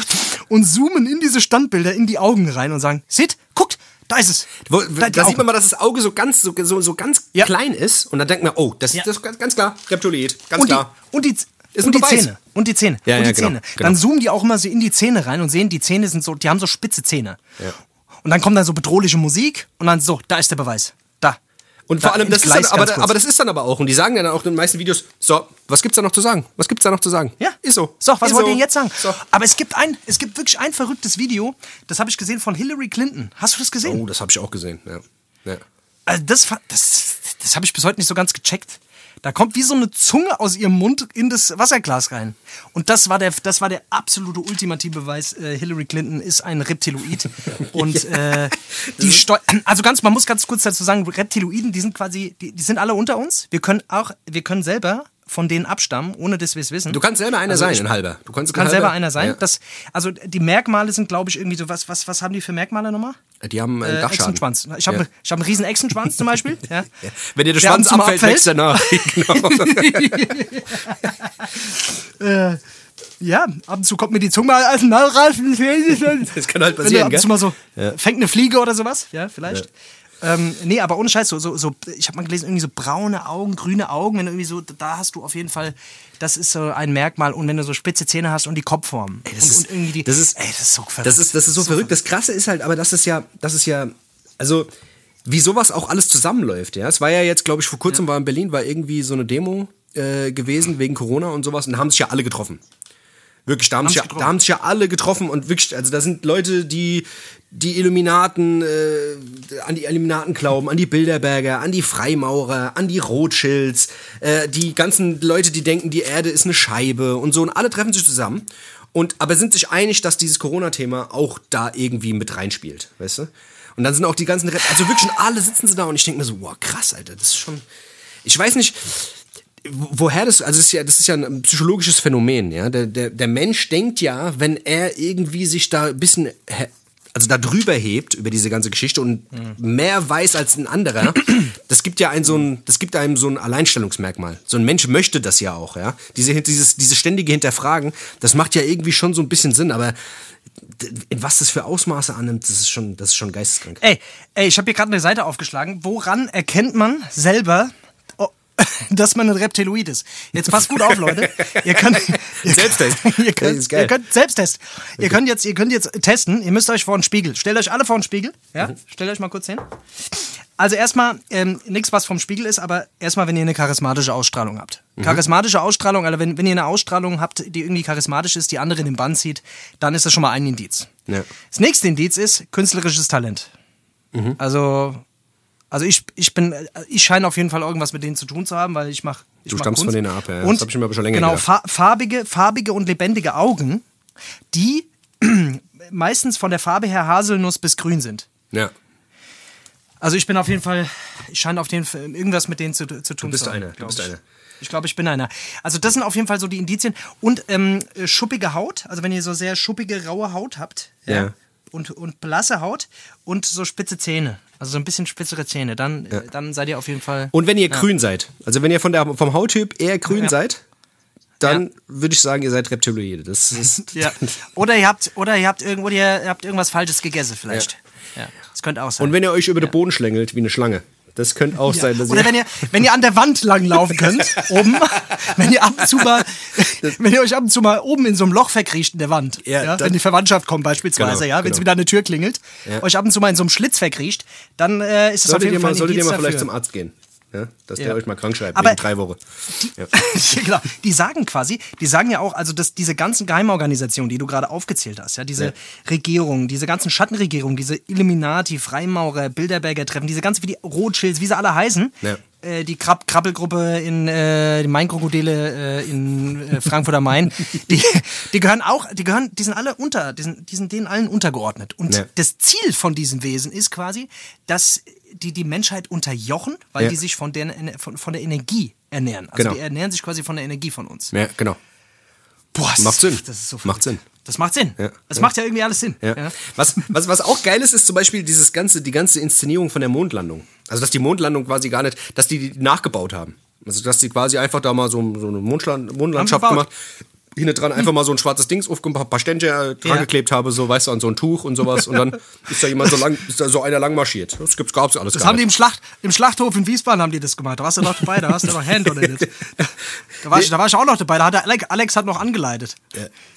Speaker 2: Und zoomen in diese Standbilder in die Augen rein und sagen, seht, guckt, da ist es.
Speaker 1: Wo,
Speaker 2: Da, die
Speaker 1: da sieht man mal, dass das Auge so ganz, so, so, so ganz
Speaker 2: Ja.
Speaker 1: klein ist und dann denkt man, oh, das,
Speaker 2: Ja.
Speaker 1: das ist ganz, ganz klar, Reptiloid, ganz
Speaker 2: und die,
Speaker 1: klar.
Speaker 2: und die,
Speaker 1: Ist
Speaker 2: und
Speaker 1: ein
Speaker 2: die
Speaker 1: Beweis.
Speaker 2: Zähne. Und die Zähne.
Speaker 1: Ja,
Speaker 2: und
Speaker 1: ja,
Speaker 2: die
Speaker 1: genau,
Speaker 2: Zähne.
Speaker 1: genau.
Speaker 2: Dann zoomen die auch immer so in die Zähne rein und sehen, die Zähne sind so, die haben so spitze Zähne.
Speaker 1: Ja.
Speaker 2: Und dann kommt dann so bedrohliche Musik und dann so, da ist der Beweis. Da.
Speaker 1: Und
Speaker 2: Da
Speaker 1: vor allem, das ist dann, aber, aber das ist dann aber auch, und die sagen dann auch in den meisten Videos, so, was gibt's da noch zu sagen? Was gibt's da noch zu sagen?
Speaker 2: Ja.
Speaker 1: Ist so.
Speaker 2: So, was
Speaker 1: ist
Speaker 2: wollt ihr jetzt sagen?
Speaker 1: So.
Speaker 2: Aber es gibt ein, es gibt wirklich ein verrücktes Video, das habe ich gesehen von Hillary Clinton. Hast du das gesehen?
Speaker 1: Oh, das habe ich auch gesehen, ja. ja.
Speaker 2: Also das, das, das habe ich bis heute nicht so ganz gecheckt. Da kommt wie so eine Zunge aus ihrem Mund in das Wasserglas rein. Und das war der, das war der absolute ultimative Beweis. Äh, Hillary Clinton ist ein Reptiloid. Und äh, die Steu also ganz, man muss ganz kurz dazu sagen, Reptiloiden, die sind quasi, die, die sind alle unter uns. Wir können auch, wir können selber von denen abstammen, ohne dass wir es wissen.
Speaker 1: Du kannst selber einer
Speaker 2: Also
Speaker 1: sein, ein halber. Du kannst,
Speaker 2: kannst selber einer sein.
Speaker 1: Ja.
Speaker 2: Das, also die Merkmale sind, glaube ich, irgendwie so, was, was, was haben die für Merkmale nochmal?
Speaker 1: Die haben einen
Speaker 2: Äh,
Speaker 1: Dachschaden.
Speaker 2: Echsenschwanz. Ich habe
Speaker 1: Ja.
Speaker 2: ich hab einen riesen Echsenschwanz zum Beispiel. Ja.
Speaker 1: Ja. Wenn dir der
Speaker 2: Der
Speaker 1: Schwanz abfällt, wächst er nach. genau.
Speaker 2: Ja, ab und zu kommt mir die Zunge als Nall raus.
Speaker 1: Das kann halt
Speaker 2: Wenn du
Speaker 1: passieren,
Speaker 2: ab und zu mal so, fängt eine Fliege oder sowas, ja, vielleicht. Ähm, nee, aber ohne Scheiß, so, so, so ich habe mal gelesen, irgendwie so braune Augen, grüne Augen, wenn du irgendwie so, da hast du auf jeden Fall, das ist so ein Merkmal. Und wenn du so spitze Zähne hast und die Kopfform.
Speaker 1: das
Speaker 2: und,
Speaker 1: ist-
Speaker 2: und irgendwie die,
Speaker 1: das ist-
Speaker 2: ey, das ist so verrückt.
Speaker 1: Das ist, das ist so, verrückt. Das Krasse ist halt, aber das ist ja, das ist ja, also wie sowas auch alles zusammenläuft. Ja, es war ja jetzt, glaube ich, vor kurzem war in Berlin war irgendwie so eine Demo äh, gewesen wegen Corona und sowas und da haben sich ja alle getroffen. Wirklich, da haben, sich ja,
Speaker 2: sich getroffen.
Speaker 1: da haben sich ja alle getroffen und wirklich, also da sind Leute, die die Illuminaten, äh, an die Illuminaten glauben, an die Bilderberger, an die Freimaurer, an die Rothschilds, äh, die ganzen Leute, die denken, die Erde ist eine Scheibe und so und alle treffen sich zusammen und aber sind sich einig, dass dieses Corona-Thema auch da irgendwie mit reinspielt, weißt du? Und dann sind auch die ganzen, Rep also wirklich alle sitzen sie da und ich denke mir so, wow, krass, Alter, das ist schon, ich weiß nicht, woher das, also das ist ja, das ist ja ein psychologisches Phänomen, ja. Der, der, der Mensch denkt ja, wenn er irgendwie sich da ein bisschen, he- also da drüber hebt über diese ganze Geschichte und mehr weiß als ein anderer, das gibt ja ein so ein, das gibt einem so ein Alleinstellungsmerkmal. So ein Mensch möchte das ja auch, ja. Diese, dieses, diese ständige Hinterfragen, das macht ja irgendwie schon so ein bisschen Sinn, aber was das für Ausmaße annimmt, das ist schon, das ist schon geisteskrank.
Speaker 2: Ey, ey, ich habe hier gerade eine Seite aufgeschlagen. Woran erkennt man selber, dass man ein Reptiloid ist? Jetzt passt gut auf, Leute. Ihr könnt, ihr
Speaker 1: Selbsttest.
Speaker 2: Ihr könnt, ihr könnt Selbsttest. Ihr könnt jetzt, ihr könnt jetzt testen. Ihr müsst euch vor einen Spiegel. Stellt euch alle vor einen Spiegel. Ja,
Speaker 1: Mhm.
Speaker 2: stellt euch mal kurz hin. Also erstmal ähm, nichts, was vom Spiegel ist, aber erstmal, wenn ihr eine charismatische Ausstrahlung habt.
Speaker 1: Mhm.
Speaker 2: Charismatische Ausstrahlung, also wenn, wenn ihr eine Ausstrahlung habt, die irgendwie charismatisch ist, die andere in den Bann zieht, dann ist das schon mal ein Indiz.
Speaker 1: Ja.
Speaker 2: Das nächste Indiz ist künstlerisches Talent.
Speaker 1: Mhm.
Speaker 2: Also, also ich, ich bin, ich scheine auf jeden Fall irgendwas mit denen zu tun zu haben, weil ich mache. Ich
Speaker 1: Du
Speaker 2: mach
Speaker 1: stammst von
Speaker 2: Kunst.
Speaker 1: denen ab, ja. Das
Speaker 2: Und
Speaker 1: hab ich mir aber schon länger
Speaker 2: genau,
Speaker 1: gedacht.
Speaker 2: fa farbige, farbige und lebendige Augen, die meistens von der Farbe her Haselnuss bis grün sind.
Speaker 1: Ja.
Speaker 2: Also ich bin auf jeden Fall, ich scheine auf jeden Fall irgendwas mit denen zu, zu tun
Speaker 1: bist
Speaker 2: zu haben.
Speaker 1: einer, du bist
Speaker 2: ich.
Speaker 1: einer.
Speaker 2: Ich glaube, ich bin einer. Also das sind auf jeden Fall so die Indizien. Und ähm, äh, schuppige Haut, also wenn ihr so sehr schuppige, raue Haut habt.
Speaker 1: Ja.
Speaker 2: Und, und blasse Haut und so spitze Zähne. Also so ein bisschen spitzere Zähne. Dann, äh, dann seid ihr auf jeden Fall...
Speaker 1: Und wenn ihr grün seid, also wenn ihr von der, vom Hauttyp eher grün
Speaker 2: Ja.
Speaker 1: seid, dann
Speaker 2: Ja.
Speaker 1: würde ich sagen, ihr seid Reptiloide. Das ist.
Speaker 2: Ja. Oder ihr habt, oder ihr habt irgendwo, ihr habt irgendwas Falsches gegessen vielleicht. Ja. Das könnte auch sein.
Speaker 1: Und wenn ihr euch über den Boden schlängelt wie eine Schlange, das könnte auch sein, dass
Speaker 2: Oder wenn ihr, wenn ihr an der Wand langlaufen könnt, oben, wenn ihr ab und zu mal, wenn ihr euch ab und zu mal oben in so einem Loch verkriecht in der Wand,
Speaker 1: Ja,
Speaker 2: ja, wenn die Verwandtschaft kommt beispielsweise,
Speaker 1: Genau,
Speaker 2: ja, wenn
Speaker 1: genau.
Speaker 2: sie wieder an eine Tür klingelt, euch ab und zu mal in so einem Schlitz verkriecht, dann äh, ist es auf
Speaker 1: solltet
Speaker 2: jeden
Speaker 1: ihr
Speaker 2: Fall
Speaker 1: mal, solltet ihr mal vielleicht zum Arzt gehen. Ja? Dass
Speaker 2: Ja.
Speaker 1: der euch mal krank schreibt,
Speaker 2: Aber-
Speaker 1: wegen drei Wochen.
Speaker 2: Die, genau, die sagen quasi, die sagen ja auch, also dass diese ganzen Geheimorganisationen, die du gerade aufgezählt hast, ja, diese
Speaker 1: Ja.
Speaker 2: Regierungen, diese ganzen Schattenregierungen, diese Illuminati, Freimaurer, Bilderberger Treffen, diese ganzen wie die Rothschilds, wie sie alle heißen,
Speaker 1: Ja.
Speaker 2: Äh, die Krab Krabbelgruppe in äh, die Mainkrokodile äh, in äh, Frankfurt am Main, die, die gehören auch, die gehören, die sind alle unter, die sind, die sind denen allen untergeordnet. Und
Speaker 1: Ja.
Speaker 2: das Ziel von diesen Wesen ist quasi, dass die die Menschheit unterjochen, weil
Speaker 1: Ja.
Speaker 2: die sich von der, von, von der Energie ernähren. Also
Speaker 1: Genau.
Speaker 2: die ernähren sich quasi von der Energie von uns.
Speaker 1: Ja, genau.
Speaker 2: Boah, das
Speaker 1: Macht
Speaker 2: ist,
Speaker 1: Sinn.
Speaker 2: So
Speaker 1: Macht. Sinn.
Speaker 2: Das macht Sinn.
Speaker 1: Ja.
Speaker 2: Das
Speaker 1: Ja.
Speaker 2: macht ja irgendwie alles Sinn.
Speaker 1: Ja. Was, was, was auch geil ist, ist zum Beispiel dieses ganze, die ganze Inszenierung von der Mondlandung. Also, dass die Mondlandung quasi gar nicht, dass die die nachgebaut haben. Also, dass die quasi einfach da mal so, so eine Mondland, Mondlandschaft gemacht hinten dran einfach mal so ein schwarzes Dings auf ein paar, Ständchen dran geklebt habe, so weißt du, an so ein Tuch und sowas. Und dann ist da jemand so lang, ist da so einer lang marschiert. Das gibt's, gab's alles
Speaker 2: Das haben die
Speaker 1: nicht.
Speaker 2: im, Schlacht, im Schlachthof in Wiesbaden haben die das gemacht. Da warst du noch dabei, da warst du noch Hand oder nicht. Da war, ich, da war ich auch noch dabei. Da hat der Alex, Alex hat noch angeleitet.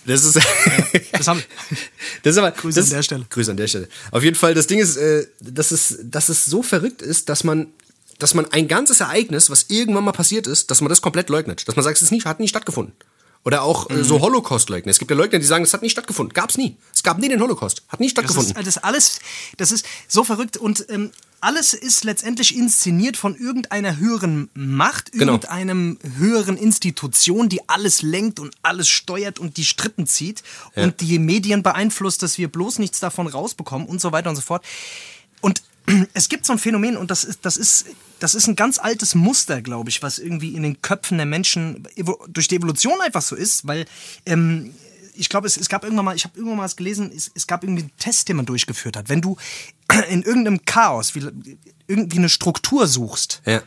Speaker 1: Das ist,
Speaker 2: Das haben,
Speaker 1: das ist aber,
Speaker 2: Grüße
Speaker 1: das,
Speaker 2: an der Stelle.
Speaker 1: Grüße an der Stelle. Auf jeden Fall, das Ding ist, äh, dass, es, dass es so verrückt ist, dass man, dass man ein ganzes Ereignis, was irgendwann mal passiert ist, dass man das komplett leugnet. Dass man sagt, es ist nicht, hat nie stattgefunden. Oder auch äh,
Speaker 2: Mhm.
Speaker 1: so Holocaust-Leugner. Es gibt ja Leugner, die sagen, es hat nie stattgefunden. Gab's nie. Es gab nie den Holocaust. Hat nie
Speaker 2: das
Speaker 1: stattgefunden.
Speaker 2: ist, das ist alles, das ist so verrückt und ähm, alles ist letztendlich inszeniert von irgendeiner höheren Macht,
Speaker 1: Genau.
Speaker 2: irgendeinem höheren Institution, die alles lenkt und alles steuert und die Strippen zieht und die Medien beeinflusst, dass wir bloß nichts davon rausbekommen und so weiter und so fort. Und es gibt so ein Phänomen und das ist, das ist, das ist ein ganz altes Muster, glaube ich, was irgendwie in den Köpfen der Menschen durch die Evolution einfach so ist, weil ähm, ich glaube, es, es gab irgendwann mal, ich habe irgendwann mal was gelesen, es, es gab irgendwie einen Test, den man durchgeführt hat. Wenn du in irgendeinem Chaos wie, irgendwie eine Struktur suchst,
Speaker 1: Ja.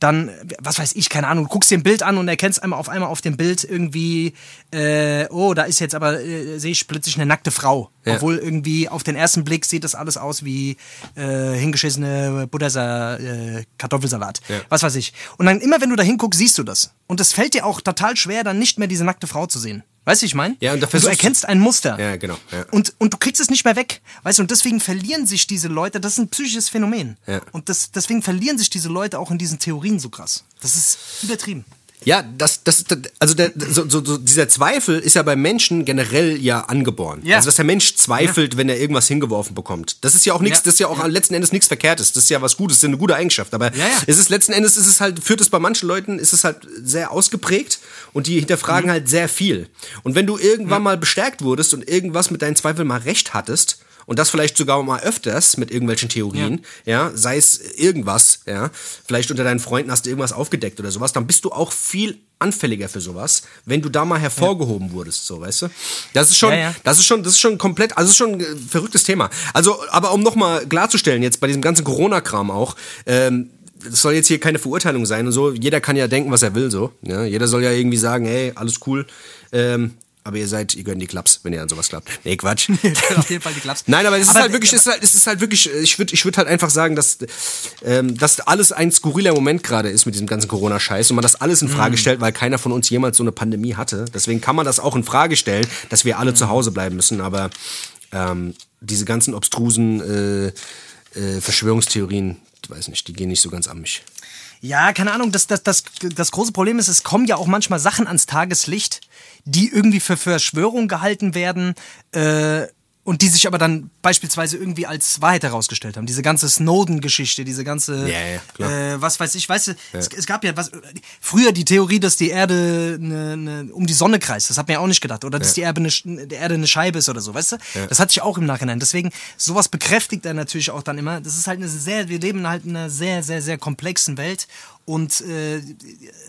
Speaker 2: Dann, was weiß ich, keine Ahnung, du guckst dir ein Bild an und erkennst einmal auf einmal auf dem Bild irgendwie, äh, oh, da ist jetzt aber, äh, sehe ich plötzlich eine nackte Frau.
Speaker 1: Ja.
Speaker 2: Obwohl irgendwie auf den ersten Blick sieht das alles aus wie äh, hingeschissene Buddhasa äh, Kartoffelsalat.
Speaker 1: Ja.
Speaker 2: Was weiß ich. Und dann immer, wenn du da hinguckst, siehst du das. Und es fällt dir auch total schwer, dann nicht mehr diese nackte Frau zu sehen. Weißt du, ich meine?
Speaker 1: Ja, und da
Speaker 2: du
Speaker 1: versuchst-
Speaker 2: erkennst ein Muster.
Speaker 1: Ja, genau, ja.
Speaker 2: Und, und du kriegst es nicht mehr weg. Weißt du, und deswegen verlieren sich diese Leute, das ist ein psychisches Phänomen.
Speaker 1: Ja.
Speaker 2: Und das, deswegen verlieren sich diese Leute auch in diesen Theorien so krass. Das ist übertrieben.
Speaker 1: Ja, das, das, also der, so, so, dieser Zweifel ist ja beim Menschen generell ja angeboren.
Speaker 2: Ja.
Speaker 1: Also dass der Mensch zweifelt, wenn er irgendwas hingeworfen bekommt. Das ist ja auch nichts,
Speaker 2: Ja.
Speaker 1: das ist ja auch letzten Endes nichts Verkehrtes. Das ist ja was Gutes, das ist ja eine gute Eigenschaft. Aber
Speaker 2: Ja, ja.
Speaker 1: es ist letzten Endes ist es halt, führt es bei manchen Leuten, ist es halt sehr ausgeprägt und die
Speaker 2: Mhm.
Speaker 1: hinterfragen halt sehr viel. Und wenn du irgendwann mal bestärkt wurdest und irgendwas mit deinen Zweifeln mal recht hattest, und das vielleicht sogar mal öfters mit irgendwelchen Theorien, ja. sei es irgendwas, ja, vielleicht unter deinen Freunden hast du irgendwas aufgedeckt oder sowas, dann bist du auch viel anfälliger für sowas, wenn du da mal hervorgehoben wurdest, so, weißt du? Das ist schon,
Speaker 2: Ja, ja.
Speaker 1: das ist schon, das ist schon komplett, also ist schon ein verrücktes Thema. Also, aber um nochmal klarzustellen, jetzt bei diesem ganzen Corona-Kram auch, ähm, das soll jetzt hier keine Verurteilung sein und so. Jeder kann ja denken, was er will, so. Ja? Jeder soll ja irgendwie sagen, hey, alles cool. Ähm, aber ihr seid, ihr gönnt die Klaps, wenn ihr an sowas klappt. Nee, Quatsch.
Speaker 2: Auf jeden Fall die Klaps.
Speaker 1: Nein, aber es ist
Speaker 2: Aber-
Speaker 1: halt wirklich, es ist halt, es ist halt wirklich, ich würde ich würd halt einfach sagen, dass, ähm, dass alles ein skurriler Moment gerade ist mit diesem ganzen Corona-Scheiß und man das alles in. Frage stellt, weil keiner von uns jemals so eine Pandemie hatte. Deswegen kann man das auch in Frage stellen, dass wir alle zu Hause bleiben müssen, aber ähm, diese ganzen obstrusen äh, äh, Verschwörungstheorien, ich weiß nicht, die gehen nicht so ganz an mich.
Speaker 2: Ja, keine Ahnung, das, das, das, das große Problem ist, es kommen ja auch manchmal Sachen ans Tageslicht, die irgendwie für Verschwörung gehalten werden äh, und die sich aber dann beispielsweise irgendwie als Wahrheit herausgestellt haben. Diese ganze Snowden-Geschichte, diese ganze,
Speaker 1: Ja, ja.
Speaker 2: Äh, was weiß ich, weißt du, es, es gab ja was, früher die Theorie, dass die Erde ne, ne, um die Sonne kreist, das hat man ja auch nicht gedacht. Oder dass die Erde eine, die Erde eine Scheibe ist oder so, weißt du? Das hatte ich auch im Nachhinein. Deswegen, sowas bekräftigt er natürlich auch dann immer. Das ist halt eine sehr, wir leben halt in einer sehr, sehr, sehr komplexen Welt. Und äh,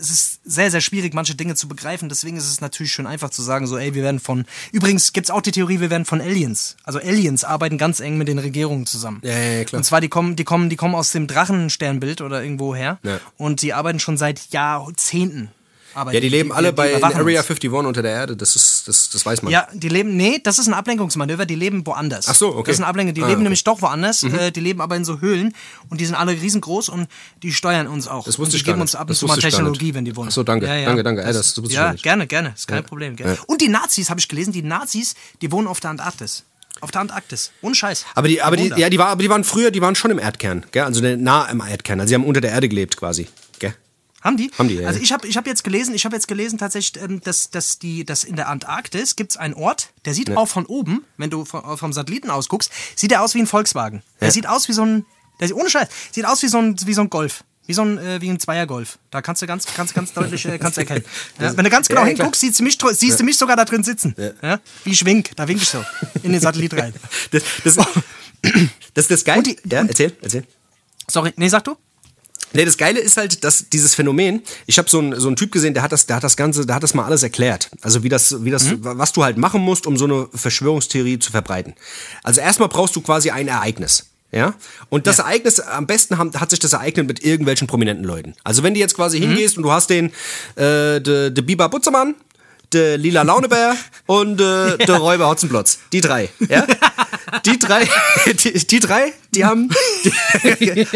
Speaker 2: es ist sehr, sehr schwierig, manche Dinge zu begreifen. Deswegen ist es natürlich schön einfach zu sagen, so, ey, wir werden von. Übrigens gibt's auch die Theorie, wir werden von Aliens. Also Aliens arbeiten ganz eng mit den Regierungen zusammen.
Speaker 1: Ja, ja, ja, klar.
Speaker 2: Und zwar, die kommen, die kommen, die kommen aus dem Drachensternbild oder irgendwo her.
Speaker 1: Ja.
Speaker 2: Und die arbeiten schon seit Jahrzehnten. Arbeiten
Speaker 1: Ja, die leben alle bei in
Speaker 2: überwachen
Speaker 1: Area
Speaker 2: uns.
Speaker 1: 51 unter der Erde, das ist, das, das weiß man.
Speaker 2: Ja, die leben, nee, das ist ein Ablenkungsmanöver, die leben woanders.
Speaker 1: Ach so, okay.
Speaker 2: Das ist ein Ablenkung, die
Speaker 1: Ah,
Speaker 2: leben
Speaker 1: okay. Mhm.
Speaker 2: nämlich doch woanders, äh, die leben aber in so Höhlen und die sind alle riesengroß und die steuern uns auch.
Speaker 1: Das wusste
Speaker 2: und die
Speaker 1: ich gar
Speaker 2: geben
Speaker 1: nicht.
Speaker 2: uns ab und
Speaker 1: Das
Speaker 2: zu mal
Speaker 1: gar
Speaker 2: Technologie, wenn die wollen.
Speaker 1: Ach so, danke. Danke, danke. Ey, das
Speaker 2: ja,
Speaker 1: gar nicht.
Speaker 2: gerne, gerne, ist kein Problem. Gerne.
Speaker 1: Ja.
Speaker 2: Und die Nazis, habe ich gelesen, die Nazis, die wohnen auf der Antarktis. Auf der Antarktis. Ohne Scheiß.
Speaker 1: Aber die, aber die, ja, die, war, aber die waren früher, die waren schon im Erdkern, gell? Also nah im Erdkern. Also sie haben unter der Erde gelebt quasi?
Speaker 2: Haben die?
Speaker 1: Haben die, ja.
Speaker 2: Also ich habe ich hab jetzt gelesen, ich habe jetzt gelesen tatsächlich, ähm, dass, dass, die, dass in der Antarktis gibt es einen Ort, der sieht auch von oben, wenn du vom, vom Satelliten aus guckst, sieht er aus wie ein Volkswagen. Der
Speaker 1: Ja.
Speaker 2: sieht aus wie so ein, der sieht ohne Scheiß, sieht aus wie so ein, wie so ein Golf. Wie so ein, äh, wie ein Zweier-Golf. Da kannst du ganz, ganz, ganz deutlich äh, kannst erkennen. Ja, wenn du ganz genau
Speaker 1: Ja, ja,
Speaker 2: hinguckst, siehst du, mich, siehst du mich sogar da drin sitzen. Ja. Wie ich wink, da wink ich so in den Satellit rein.
Speaker 1: Das, das, das, das Geile.
Speaker 2: Und die-
Speaker 1: ja, erzähl, erzähl.
Speaker 2: Sorry, nee, sag du?
Speaker 1: Nee, das Geile ist halt, dass dieses Phänomen, ich habe so einen so einen Typ gesehen, der hat das, der hat das Ganze, der hat das mal alles erklärt. Also wie das, wie das,
Speaker 2: Mhm.
Speaker 1: was du halt machen musst, um so eine Verschwörungstheorie zu verbreiten. Also erstmal brauchst du quasi ein Ereignis. Ja? Und das Ereignis, am besten haben, hat sich das ereignet mit irgendwelchen prominenten Leuten. Also wenn du jetzt quasi
Speaker 2: Mhm.
Speaker 1: hingehst und du hast den, äh, de, de Biber Butzermann, der lila Launebär und äh, der Räuber Hotzenplotz. Die drei, ja? Die drei, die, die drei, die haben, die,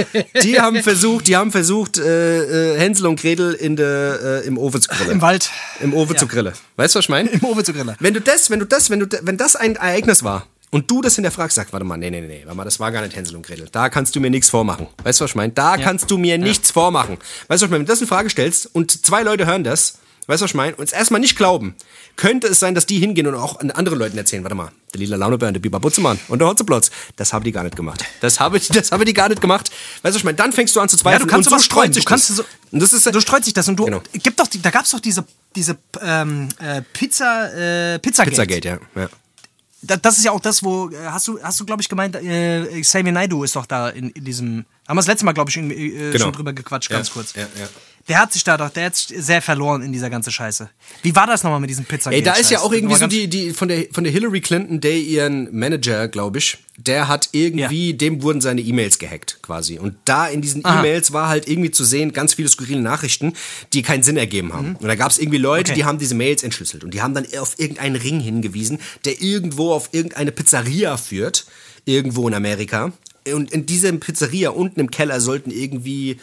Speaker 1: die haben versucht, die haben versucht, äh, äh, Hänsel und Gretel in der, äh, im Ofen zu grillen.
Speaker 2: Im Wald.
Speaker 1: Im Ofen zu grillen. Weißt du, was ich meine?
Speaker 2: Im Ofen zu grillen.
Speaker 1: Wenn du das, wenn du das, wenn du, wenn das ein Ereignis war und du das hinterfragst, sag, warte mal, nee, nee, nee, warte mal, das war gar nicht Hänsel und Gretel. Da kannst du mir nichts vormachen. Weißt du, was ich meine? Da kannst du mir nichts vormachen. Weißt du, was ich meine? Wenn du das in Frage stellst und zwei Leute hören das, weißt du, was ich meine? Und es erstmal nicht glauben, könnte es sein, dass die hingehen und auch an anderen Leuten erzählen, warte mal, der lila Launebär und der Biber Butzemann und der Hotzeplotz, das haben die gar nicht gemacht. Das habe ich, das habe die gar nicht gemacht. Weißt du, was ich meine? Dann fängst du an zu zweifeln
Speaker 2: Ja, du kannst
Speaker 1: und so
Speaker 2: streuen.
Speaker 1: sich
Speaker 2: Du kannst
Speaker 1: das.
Speaker 2: so,
Speaker 1: und das ist,
Speaker 2: so streut sich das und du
Speaker 1: Genau.
Speaker 2: gibt doch da gab's doch diese diese ähm, äh, Pizza äh, Pizzagate.
Speaker 1: Pizzagate, ja. ja.
Speaker 2: Da, das ist ja auch das, wo äh, hast du hast du glaube ich gemeint, äh, Xavier Naidoo ist doch da in, in diesem haben wir das letzte Mal glaube ich irgendwie, äh,
Speaker 1: Genau.
Speaker 2: schon drüber gequatscht, ganz
Speaker 1: Ja,
Speaker 2: kurz.
Speaker 1: ja, ja.
Speaker 2: Der hat sich da doch, der hat sich sehr verloren in dieser ganze Scheiße. Wie war das nochmal mit diesem Pizzagate?
Speaker 1: Ey, da ist ja auch irgendwie so die, die von der von der Hillary Clinton, der ihren Manager, glaube ich, der hat irgendwie, dem wurden seine E-Mails gehackt quasi. Und da in diesen. E-Mails war halt irgendwie zu sehen, ganz viele skurrile Nachrichten, die keinen Sinn ergeben haben. Und da gab es irgendwie Leute,
Speaker 2: Okay.
Speaker 1: die haben diese Mails entschlüsselt und die haben dann auf irgendeinen Ring hingewiesen, der irgendwo auf irgendeine Pizzeria führt, irgendwo in Amerika. Und in dieser Pizzeria unten im Keller sollten irgendwie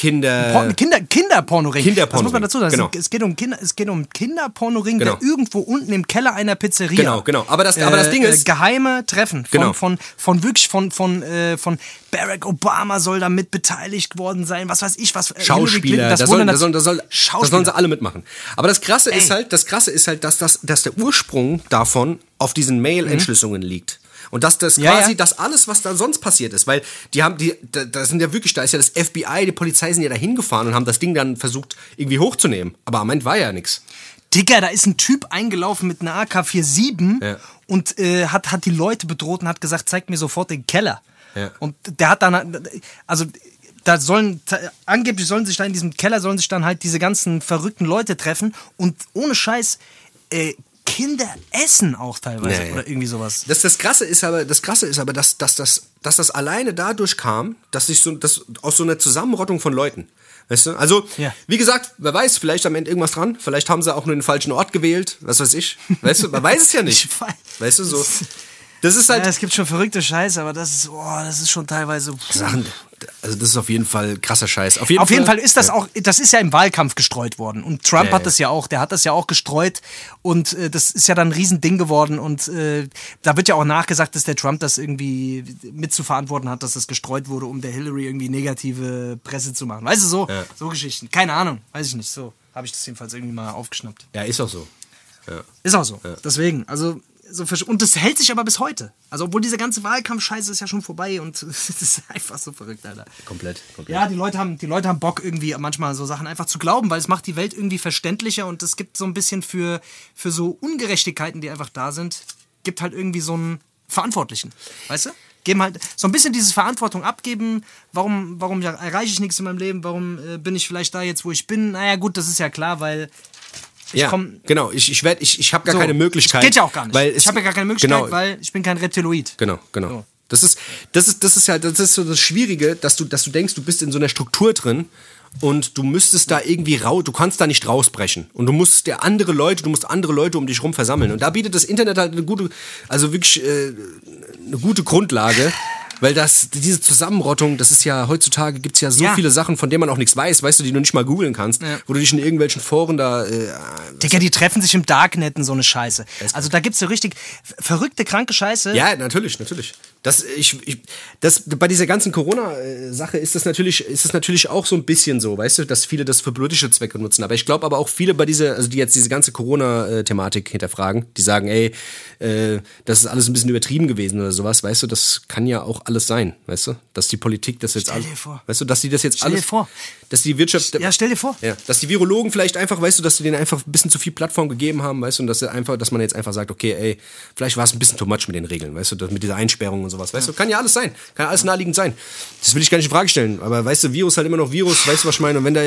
Speaker 1: Kinder.
Speaker 2: Porn, Kinder, Kinderpornoring.
Speaker 1: Kinderpornoring,
Speaker 2: Das muss man dazu sagen.
Speaker 1: genau.
Speaker 2: Es geht um Kinder, es geht um Kinderpornoring,
Speaker 1: Genau.
Speaker 2: der irgendwo unten im Keller einer Pizzeria.
Speaker 1: Genau, genau. Aber das- aber das Ding ist-
Speaker 2: geheime Treffen von,
Speaker 1: Genau.
Speaker 2: von, von wirklich von, von, äh, von Barack Obama soll da mit beteiligt worden sein. Was weiß ich, was. äh,
Speaker 1: Schauspieler,
Speaker 2: Clinton,
Speaker 1: da
Speaker 2: wurde
Speaker 1: sollen, da sollen, da soll, da sollen sie alle mitmachen. Aber das Krasse ist
Speaker 2: Ey.
Speaker 1: halt, das Krasse ist halt, dass, das, dass der Ursprung davon auf diesen Mail-Entschlüsselungen liegt. Und dass das.
Speaker 2: Ja,
Speaker 1: quasi,
Speaker 2: ja.
Speaker 1: das alles, was da sonst passiert ist, weil die haben, die, da, da sind ja wirklich, da ist ja das FBI, die Polizei sind ja da hingefahren und haben das Ding dann versucht, irgendwie hochzunehmen. Aber am Ende war ja nichts.
Speaker 2: Digga, da ist ein Typ eingelaufen mit einer AK-47
Speaker 1: Ja.
Speaker 2: und äh, hat, hat die Leute bedroht und hat gesagt, zeigt mir sofort den Keller.
Speaker 1: Ja.
Speaker 2: Und der hat dann, also da sollen, angeblich sollen sich da in diesem Keller, sollen sich dann halt diese ganzen verrückten Leute treffen und ohne Scheiß, äh, Kinder essen auch teilweise
Speaker 1: ja.
Speaker 2: oder irgendwie sowas.
Speaker 1: Das, das Krasse ist aber, das Krasse ist aber, dass, dass, dass, dass das alleine dadurch kam, dass sich so, das, aus so einer Zusammenrottung von Leuten. Weißt du? Also,
Speaker 2: Ja.
Speaker 1: wie gesagt, wer weiß, vielleicht am Ende irgendwas dran. Vielleicht haben sie auch nur den falschen Ort gewählt. Was weiß ich. Weißt du, man weiß es ja nicht.
Speaker 2: Ich weiß.
Speaker 1: Weißt du, so. Das ist halt
Speaker 2: Ja, es gibt schon verrückte Scheiße, aber das ist, oh, das ist schon teilweise.
Speaker 1: Sachen. Also, das ist auf jeden Fall krasser Scheiß. Auf jeden,
Speaker 2: Auf jeden Fall ist das auch, das ist ja im Wahlkampf gestreut worden. Und Trump
Speaker 1: Ja,
Speaker 2: hat
Speaker 1: ja.
Speaker 2: das ja auch, der hat das ja auch gestreut. Und äh, das ist ja dann ein Riesending geworden. Und äh, da wird ja auch nachgesagt, dass der Trump das irgendwie mit zu verantworten hat, dass das gestreut wurde, um der Hillary irgendwie negative Presse zu machen. Weißt du, so, so Geschichten. Keine Ahnung, weiß ich nicht. So habe ich das jedenfalls irgendwie mal aufgeschnappt.
Speaker 1: Ja, ist auch so. Ja.
Speaker 2: Ist auch so. Deswegen, also. So und das hält sich aber bis heute. Also, obwohl diese ganze Wahlkampfscheiße ist ja schon vorbei und es ist einfach so verrückt, Alter.
Speaker 1: Komplett. komplett.
Speaker 2: Ja, die Leute haben, die Leute haben Bock irgendwie manchmal so Sachen einfach zu glauben, weil es macht die Welt irgendwie verständlicher und es gibt so ein bisschen für, für so Ungerechtigkeiten, die einfach da sind, gibt halt irgendwie so einen Verantwortlichen. Weißt du? Geben halt so ein bisschen diese Verantwortung abgeben. Warum, warum erreiche ich nichts in meinem Leben? Warum äh, bin ich vielleicht da jetzt, wo ich bin? Naja, gut, das ist ja klar, weil
Speaker 1: ja,
Speaker 2: komm-
Speaker 1: genau. Ich, ich, werd- ich, ich habe gar
Speaker 2: so,
Speaker 1: keine Möglichkeit.
Speaker 2: Geht ja auch gar nicht.
Speaker 1: Weil
Speaker 2: ich habe ja gar keine Möglichkeit,
Speaker 1: genau,
Speaker 2: weil ich bin kein Reptiloid.
Speaker 1: Genau, genau.
Speaker 2: So.
Speaker 1: Das ist, das ist, das ist ja, das ist so das Schwierige, dass du, dass du denkst, du bist in so einer Struktur drin und du müsstest da irgendwie raus, du kannst da nicht rausbrechen. Und du musst dir andere Leute, du musst andere Leute um dich rum versammeln. Und da bietet das Internet halt eine gute, also wirklich äh, eine gute Grundlage. Weil das, diese Zusammenrottung, das ist ja, heutzutage gibt's ja so
Speaker 2: Ja.
Speaker 1: viele Sachen, von denen man auch nichts weiß, weißt du, die du nicht mal googeln kannst,
Speaker 2: Ja.
Speaker 1: wo du dich in irgendwelchen Foren da äh,
Speaker 2: Digga, die treffen sich im Darknet und so eine Scheiße. Also da gibt's so richtig verrückte, kranke Scheiße.
Speaker 1: Ja, natürlich, natürlich. Das, ich, ich, das, bei dieser ganzen Corona-Sache ist das natürlich, ist das natürlich auch so ein bisschen so, weißt du, dass viele das für politische Zwecke nutzen. Aber ich glaube aber auch viele bei dieser, also die jetzt diese ganze Corona-Thematik hinterfragen, die sagen, ey, äh, das ist alles ein bisschen übertrieben gewesen oder sowas, weißt du, das kann ja auch alles sein, weißt du, dass die Politik das jetzt
Speaker 2: Stell
Speaker 1: alles,
Speaker 2: dir vor.
Speaker 1: weißt du, dass die das jetzt
Speaker 2: Stell dir
Speaker 1: alles,
Speaker 2: vor.
Speaker 1: dass die Wirtschaft,
Speaker 2: Ja, stell dir vor.
Speaker 1: ja, dass die Virologen vielleicht einfach, weißt du, dass sie denen einfach ein bisschen zu viel Plattform gegeben haben, weißt du, und dass einfach, dass man jetzt einfach sagt, okay, ey, vielleicht war es ein bisschen too much mit den Regeln, weißt du, mit dieser Einsperrung und sowas, weißt du, kann ja alles sein, kann alles naheliegend sein. Das will ich gar nicht in Frage stellen, aber weißt du, Virus halt immer noch Virus, weißt du, was ich meine, und wenn da,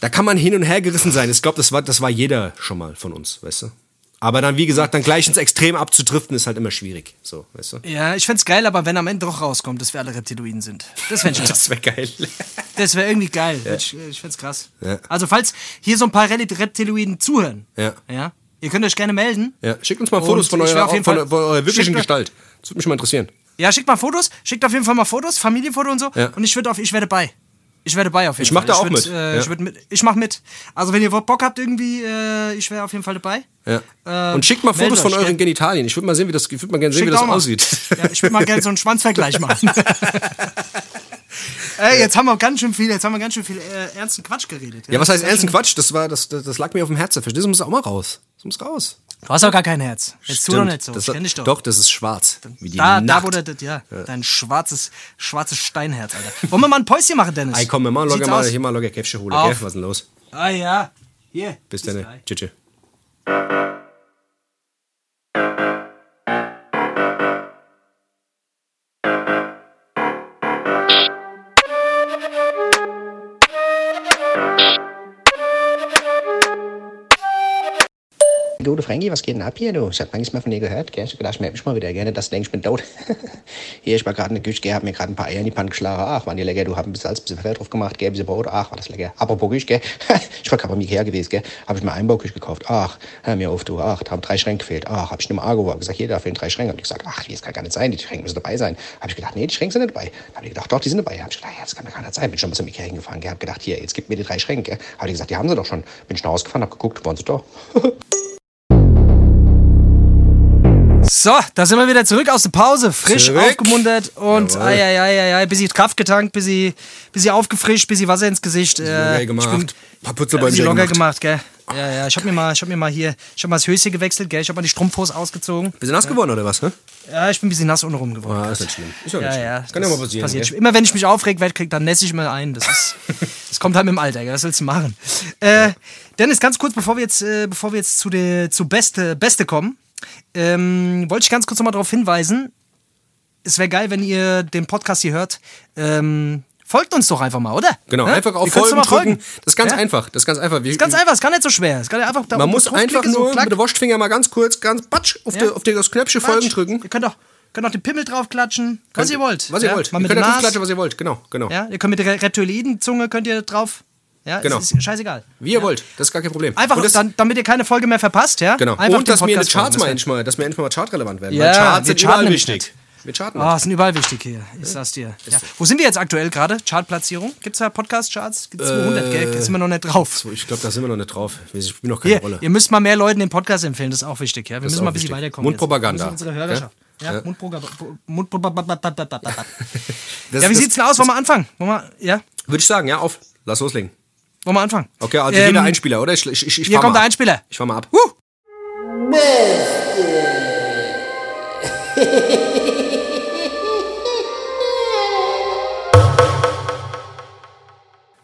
Speaker 1: da kann man hin und her gerissen sein. Ich glaube, das war, das war jeder schon mal von uns, weißt du. Aber dann, wie gesagt, dann gleich ins Extrem abzudriften, ist halt immer schwierig, so, weißt du.
Speaker 2: Ja, ich find's geil, aber wenn am Ende doch rauskommt, dass wir alle Reptiloiden sind. Das krass.
Speaker 1: Das wäre geil.
Speaker 2: Das wäre irgendwie geil. Ich, ich find's krass.
Speaker 1: Ja.
Speaker 2: Also, falls hier so ein paar Reptiloiden zuhören,
Speaker 1: Ja.
Speaker 2: ja, ihr könnt euch gerne melden.
Speaker 1: Ja, schickt uns mal Fotos von
Speaker 2: ich
Speaker 1: eurer, von,
Speaker 2: Fall-
Speaker 1: von eurer wirklichen Gestalt. Das würde mich mal interessieren.
Speaker 2: Ja, schickt mal Fotos, schickt auf jeden Fall mal Fotos, Familienfoto und so.
Speaker 1: Ja.
Speaker 2: Und ich würde auf, ich werde bei. Ich werde bei auf jeden
Speaker 1: Ich mach
Speaker 2: Fall.
Speaker 1: da auch
Speaker 2: würd,
Speaker 1: mit,
Speaker 2: Äh,
Speaker 1: ja.
Speaker 2: Ich, würd mit. ich mach mit. Also wenn ihr Bock habt irgendwie, äh, ich wäre auf jeden Fall dabei.
Speaker 1: Ja.
Speaker 2: Äh,
Speaker 1: Und schickt mal Fotos von
Speaker 2: euch,
Speaker 1: euren
Speaker 2: gell?
Speaker 1: Genitalien. Ich würde mal sehen, wie das, ich mal gerne sehen,
Speaker 2: Schickt
Speaker 1: wie das aussieht.
Speaker 2: Ja, ich würde mal gerne so einen Schwanzvergleich machen. Ey, jetzt haben wir ganz schön viel, jetzt haben wir ganz schön viel äh, ernsten Quatsch geredet.
Speaker 1: Ja, was heißt ernsten
Speaker 2: schön-
Speaker 1: Quatsch? Das war, das, das, das lag mir auf dem Herzen. Verstehst du? Das muss auch mal raus. Das muss raus.
Speaker 2: Du hast doch gar kein Herz. Jetzt tu doch
Speaker 1: Stimmt.
Speaker 2: nicht so.
Speaker 1: Das,
Speaker 2: ich kenn dich doch.
Speaker 1: Doch, das ist schwarz. Wie die
Speaker 2: Da, da
Speaker 1: Nacht.
Speaker 2: wo der, das- ja, dein schwarzes, schwarzes Steinherz, Alter. Wollen wir mal ein Päuschen machen, Dennis?
Speaker 1: Ey, komm, wir machen locker mal, hier mal locker Käffchen holen, gell? Was ist denn los?
Speaker 2: Ah ja, hier.
Speaker 1: Bis dann.
Speaker 2: gleich.
Speaker 1: Tschüss.
Speaker 3: Frankie, was geht denn ab hier, du? Ich hab lange nichts mehr von dir gehört, gell? Ich hab gedacht, ich melde mich mal wieder gerne, dass du denkst, ich bin tot. hier, ich war gerade in der Küche, gell, mir gerade ein paar Eier in die Panne geschlagen. Ach, waren die lecker, du hab ein bisschen Salz, ein bisschen Pfeffer drauf gemacht, gell, ein bisschen Brot. Ach, war das lecker. Apropos Küche, gell? ich war gerade beim Ikea gewesen, gell? Hab ich mir einen Bauküche gekauft. Ach, hör mir auf, du. Ach, da haben drei Schränke gefehlt. Ach, hab ich einem Argo hab gesagt, hier, da fehlen drei Schränke. Hab ich gesagt, ach, wie, das kann gar nicht sein, die Schränke müssen dabei sein. Hab ich gedacht, nee, die Schränke sind nicht dabei. Hab ich gedacht, doch, die sind dabei. Hab ich gedacht, ja, das kann gar nicht sein. Bin schon mal zum Ikea hingefahren, gell? Hab gedacht, hier, jetzt gib mir die drei Schränke, gell? Hab ich gesagt, die haben sie doch schon. Bin ich nach Hause gefahren, hab geguckt, waren sie doch.
Speaker 2: So, da sind wir wieder zurück aus der Pause, frisch
Speaker 1: Zurück.
Speaker 2: aufgemuntert und ai, ai, ai, ai, bisschen Kraft getankt, bisschen, bisschen aufgefrischt, bisschen Wasser ins Gesicht.
Speaker 1: Locker
Speaker 2: Äh,
Speaker 1: gemacht.
Speaker 2: Ich bin,
Speaker 1: Paar Putzelbäumchen
Speaker 2: bisschen locker
Speaker 1: gemacht.
Speaker 2: gemacht, gell? Ja, ja, ich hab mir mal, ich hab mir mal hier, ich hab mal das Höschen gewechselt, gell? Ich hab mal die Strumpfhose ausgezogen.
Speaker 1: Bisschen nass geworden, oder was? Hä?
Speaker 2: Ja, ich bin ein bisschen nass untenrum geworden.
Speaker 1: Ah, ist nicht schlimm. Ist ja nicht
Speaker 2: Ja,
Speaker 1: schlimm.
Speaker 2: ja.
Speaker 1: Kann ja mal passieren.
Speaker 2: passiert. Immer wenn ich mich aufreg werde, krieg, dann nässe ich mir ein. Das, ist, das kommt halt mit dem Alter, gell? was willst du machen? Äh, Dennis, ganz kurz, bevor wir jetzt, äh, bevor wir jetzt zu, der, zu Beste, Beste kommen, ähm, wollte ich ganz kurz nochmal darauf hinweisen, es wäre geil, wenn ihr den Podcast hier hört. Ähm, folgt uns doch einfach mal, oder?
Speaker 1: Genau,
Speaker 2: Ne?
Speaker 1: einfach auf Folgen
Speaker 2: doch
Speaker 1: drücken. Das ist ganz
Speaker 2: Ja?
Speaker 1: einfach. Das ist ganz einfach. Wir,
Speaker 2: Ist ganz einfach, ist gar nicht so schwer. Gar nicht einfach da
Speaker 1: Man muss einfach nur mit der Wurstfinger mal ganz kurz, ganz patsch, auf,
Speaker 2: Ja.
Speaker 1: die, auf die, das Knöpfchen Folgen drücken.
Speaker 2: Ihr könnt auch, könnt auch den Pimmel draufklatschen, was ihr wollt.
Speaker 1: Was ihr
Speaker 2: ja?
Speaker 1: wollt.
Speaker 2: Mal
Speaker 1: Ihr
Speaker 2: mit
Speaker 1: könnt
Speaker 2: dem
Speaker 1: da drauf
Speaker 2: Nas.
Speaker 1: klatschen, was ihr wollt. Genau, genau.
Speaker 2: Ja, ihr könnt mit der Reptiloidenzunge könnt ihr drauf. Ja,
Speaker 1: Genau.
Speaker 2: ist, ist scheißegal.
Speaker 1: Wie ihr wollt. Das ist gar kein Problem.
Speaker 2: Einfach,
Speaker 1: das,
Speaker 2: dann, damit ihr keine Folge mehr verpasst, ja?
Speaker 1: Genau.
Speaker 2: Einfach
Speaker 1: Und dass wir
Speaker 2: Podcast
Speaker 1: Charts mal endlich mal, dass wir endlich mal chartrelevant werden.
Speaker 2: Ja,
Speaker 1: Weil Charts sind überall wichtig. Wir charten.
Speaker 2: Ah, sind überall wichtig hier. Ich sag's dir. Ja. Wo sind wir jetzt aktuell gerade? Chartplatzierung? Gibt's da Podcast-Charts? Gibt's 200, gell? Jetzt sind wir noch nicht drauf.
Speaker 1: Ich glaube, da sind wir noch nicht drauf. Ich spiele noch keine
Speaker 2: Hier,
Speaker 1: Rolle.
Speaker 2: ihr müsst mal mehr Leuten den Podcast empfehlen, das ist auch wichtig, ja? Wir
Speaker 1: ist
Speaker 2: müssen mal ein bisschen
Speaker 1: wichtig.
Speaker 2: weiterkommen.
Speaker 1: Mundpropaganda.
Speaker 2: Das unsere Hörerschaft. Ja,
Speaker 1: Ja.
Speaker 2: Mundpropaganda. Mundpropaganda.
Speaker 1: Das-
Speaker 2: Ja, wie
Speaker 1: das-
Speaker 2: sieht's denn aus? Wollen wir anfangen? Wollen wir, ja?
Speaker 1: Würde ich sagen, ja, auf. Lass loslegen.
Speaker 2: Wollen wir anfangen?
Speaker 1: Okay, also
Speaker 2: Ähm,
Speaker 1: jeder Einspieler, oder? Ich, ich, ich,
Speaker 2: Hier kommt der
Speaker 1: ab.
Speaker 2: Einspieler.
Speaker 1: Ich fahr mal ab.
Speaker 2: Huh!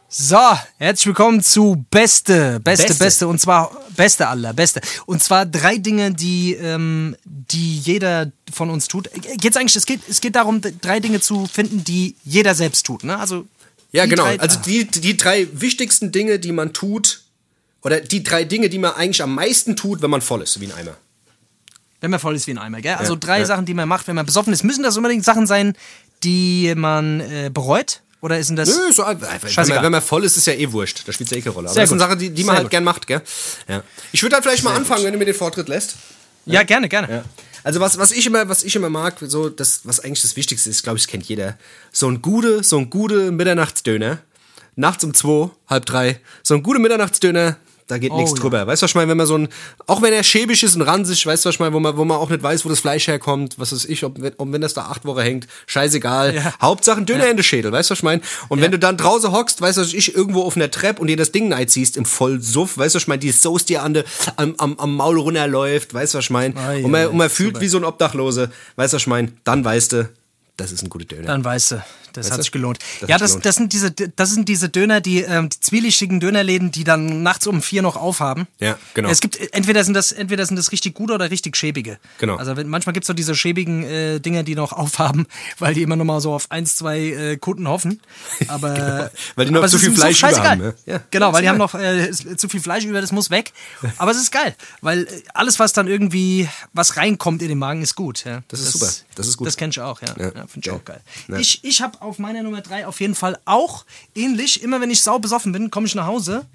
Speaker 2: So, herzlich willkommen zu Beste, Beste, Beste,
Speaker 1: Beste.
Speaker 2: und zwar Beste aller, Beste. Und zwar drei Dinge, die, ähm, die jeder von uns tut. Jetzt eigentlich, es geht, es geht darum, drei Dinge zu finden, die jeder selbst tut. Ne? Also
Speaker 1: Ja,
Speaker 2: die
Speaker 1: genau.
Speaker 2: drei-
Speaker 1: also die, die drei wichtigsten Dinge, die man tut, oder die drei Dinge, die man eigentlich am meisten tut, wenn man voll ist, wie ein Eimer.
Speaker 2: Wenn man voll ist wie ein Eimer, gell? Also
Speaker 1: Ja,
Speaker 2: drei
Speaker 1: ja.
Speaker 2: Sachen, die man macht, wenn man besoffen ist. Müssen das unbedingt Sachen sein, die man äh, bereut? Oder ist denn das.
Speaker 1: Nö, so einfach. Wenn
Speaker 2: Scheißegal.
Speaker 1: man, wenn man voll ist, ist ja eh wurscht. Da spielt es ja eh keine Rolle. Aber
Speaker 2: Sehr
Speaker 1: das ist eine
Speaker 2: gut.
Speaker 1: Sache, die, die man
Speaker 2: Sehr
Speaker 1: halt
Speaker 2: gut.
Speaker 1: gern macht, gell? Ja. Ich würde halt vielleicht mal anfangen, wenn du mir den Vortritt lässt.
Speaker 2: Ja, gerne, gerne.
Speaker 1: Also was, was ich immer, was ich immer mag, so das, was eigentlich das Wichtigste ist, glaube ich, kennt jeder. So ein gute, so ein gute Mitternachtsdöner. Nachts um zwei, halb drei. So ein guter Mitternachtsdöner, da geht
Speaker 2: Oh,
Speaker 1: nichts
Speaker 2: ja.
Speaker 1: drüber. Weißt du, was ich meine, wenn man so ein, auch wenn er schäbig ist und ranzig, weißt du, was ich meine, wo man, wo man auch nicht weiß, wo das Fleisch herkommt, was weiß ich, ob, ob wenn das da acht Wochen hängt, scheißegal.
Speaker 2: Ja.
Speaker 1: Hauptsache ein Döner in den Schädel, weißt du, was ich meine? Und wenn du dann draußen hockst, weißt du, was ich, irgendwo auf einer Treppe und dir das Ding ziehst im Vollsuff, weißt du, was ich meine, die Soße dir an de, am, am, am Maul runterläuft, weißt du, was ich meine?
Speaker 2: Ei,
Speaker 1: und man, und man fühlt wie so ein Obdachlose, weißt du, was ich meine? Dann weißt du, das ist ein guter Döner.
Speaker 2: Dann weißt du, das hat
Speaker 1: du?
Speaker 2: sich gelohnt.
Speaker 1: Das
Speaker 2: ja, das,
Speaker 1: gelohnt.
Speaker 2: das, sind diese, das sind diese Döner, die, ähm, die zwielichtigen Dönerläden, die dann nachts um vier noch aufhaben.
Speaker 1: Ja, genau.
Speaker 2: Es gibt, entweder sind das, entweder sind das richtig gute oder richtig schäbige.
Speaker 1: Genau.
Speaker 2: Also wenn, manchmal gibt es so diese schäbigen äh, Dinger, die noch aufhaben, weil die immer noch mal so auf eins, zwei äh, Kunden hoffen. Aber,
Speaker 1: Genau. Weil die noch zu viel
Speaker 2: ist so
Speaker 1: Fleisch über haben, ne? Ja.
Speaker 2: Genau, weil die haben noch äh, zu viel Fleisch über, das muss weg. Aber es ist geil, weil äh, alles, was dann irgendwie, was reinkommt in den Magen, ist gut. Ja.
Speaker 1: Das ist super. Das ist gut.
Speaker 2: Das kenn ich auch, ja.
Speaker 1: Ja.
Speaker 2: Ja Finde ich
Speaker 1: Ja.
Speaker 2: auch geil.
Speaker 1: Ja.
Speaker 2: Ich, ich habe auf meiner Nummer 3 auf jeden Fall auch ähnlich. Immer wenn ich sau besoffen bin, komme ich nach Hause,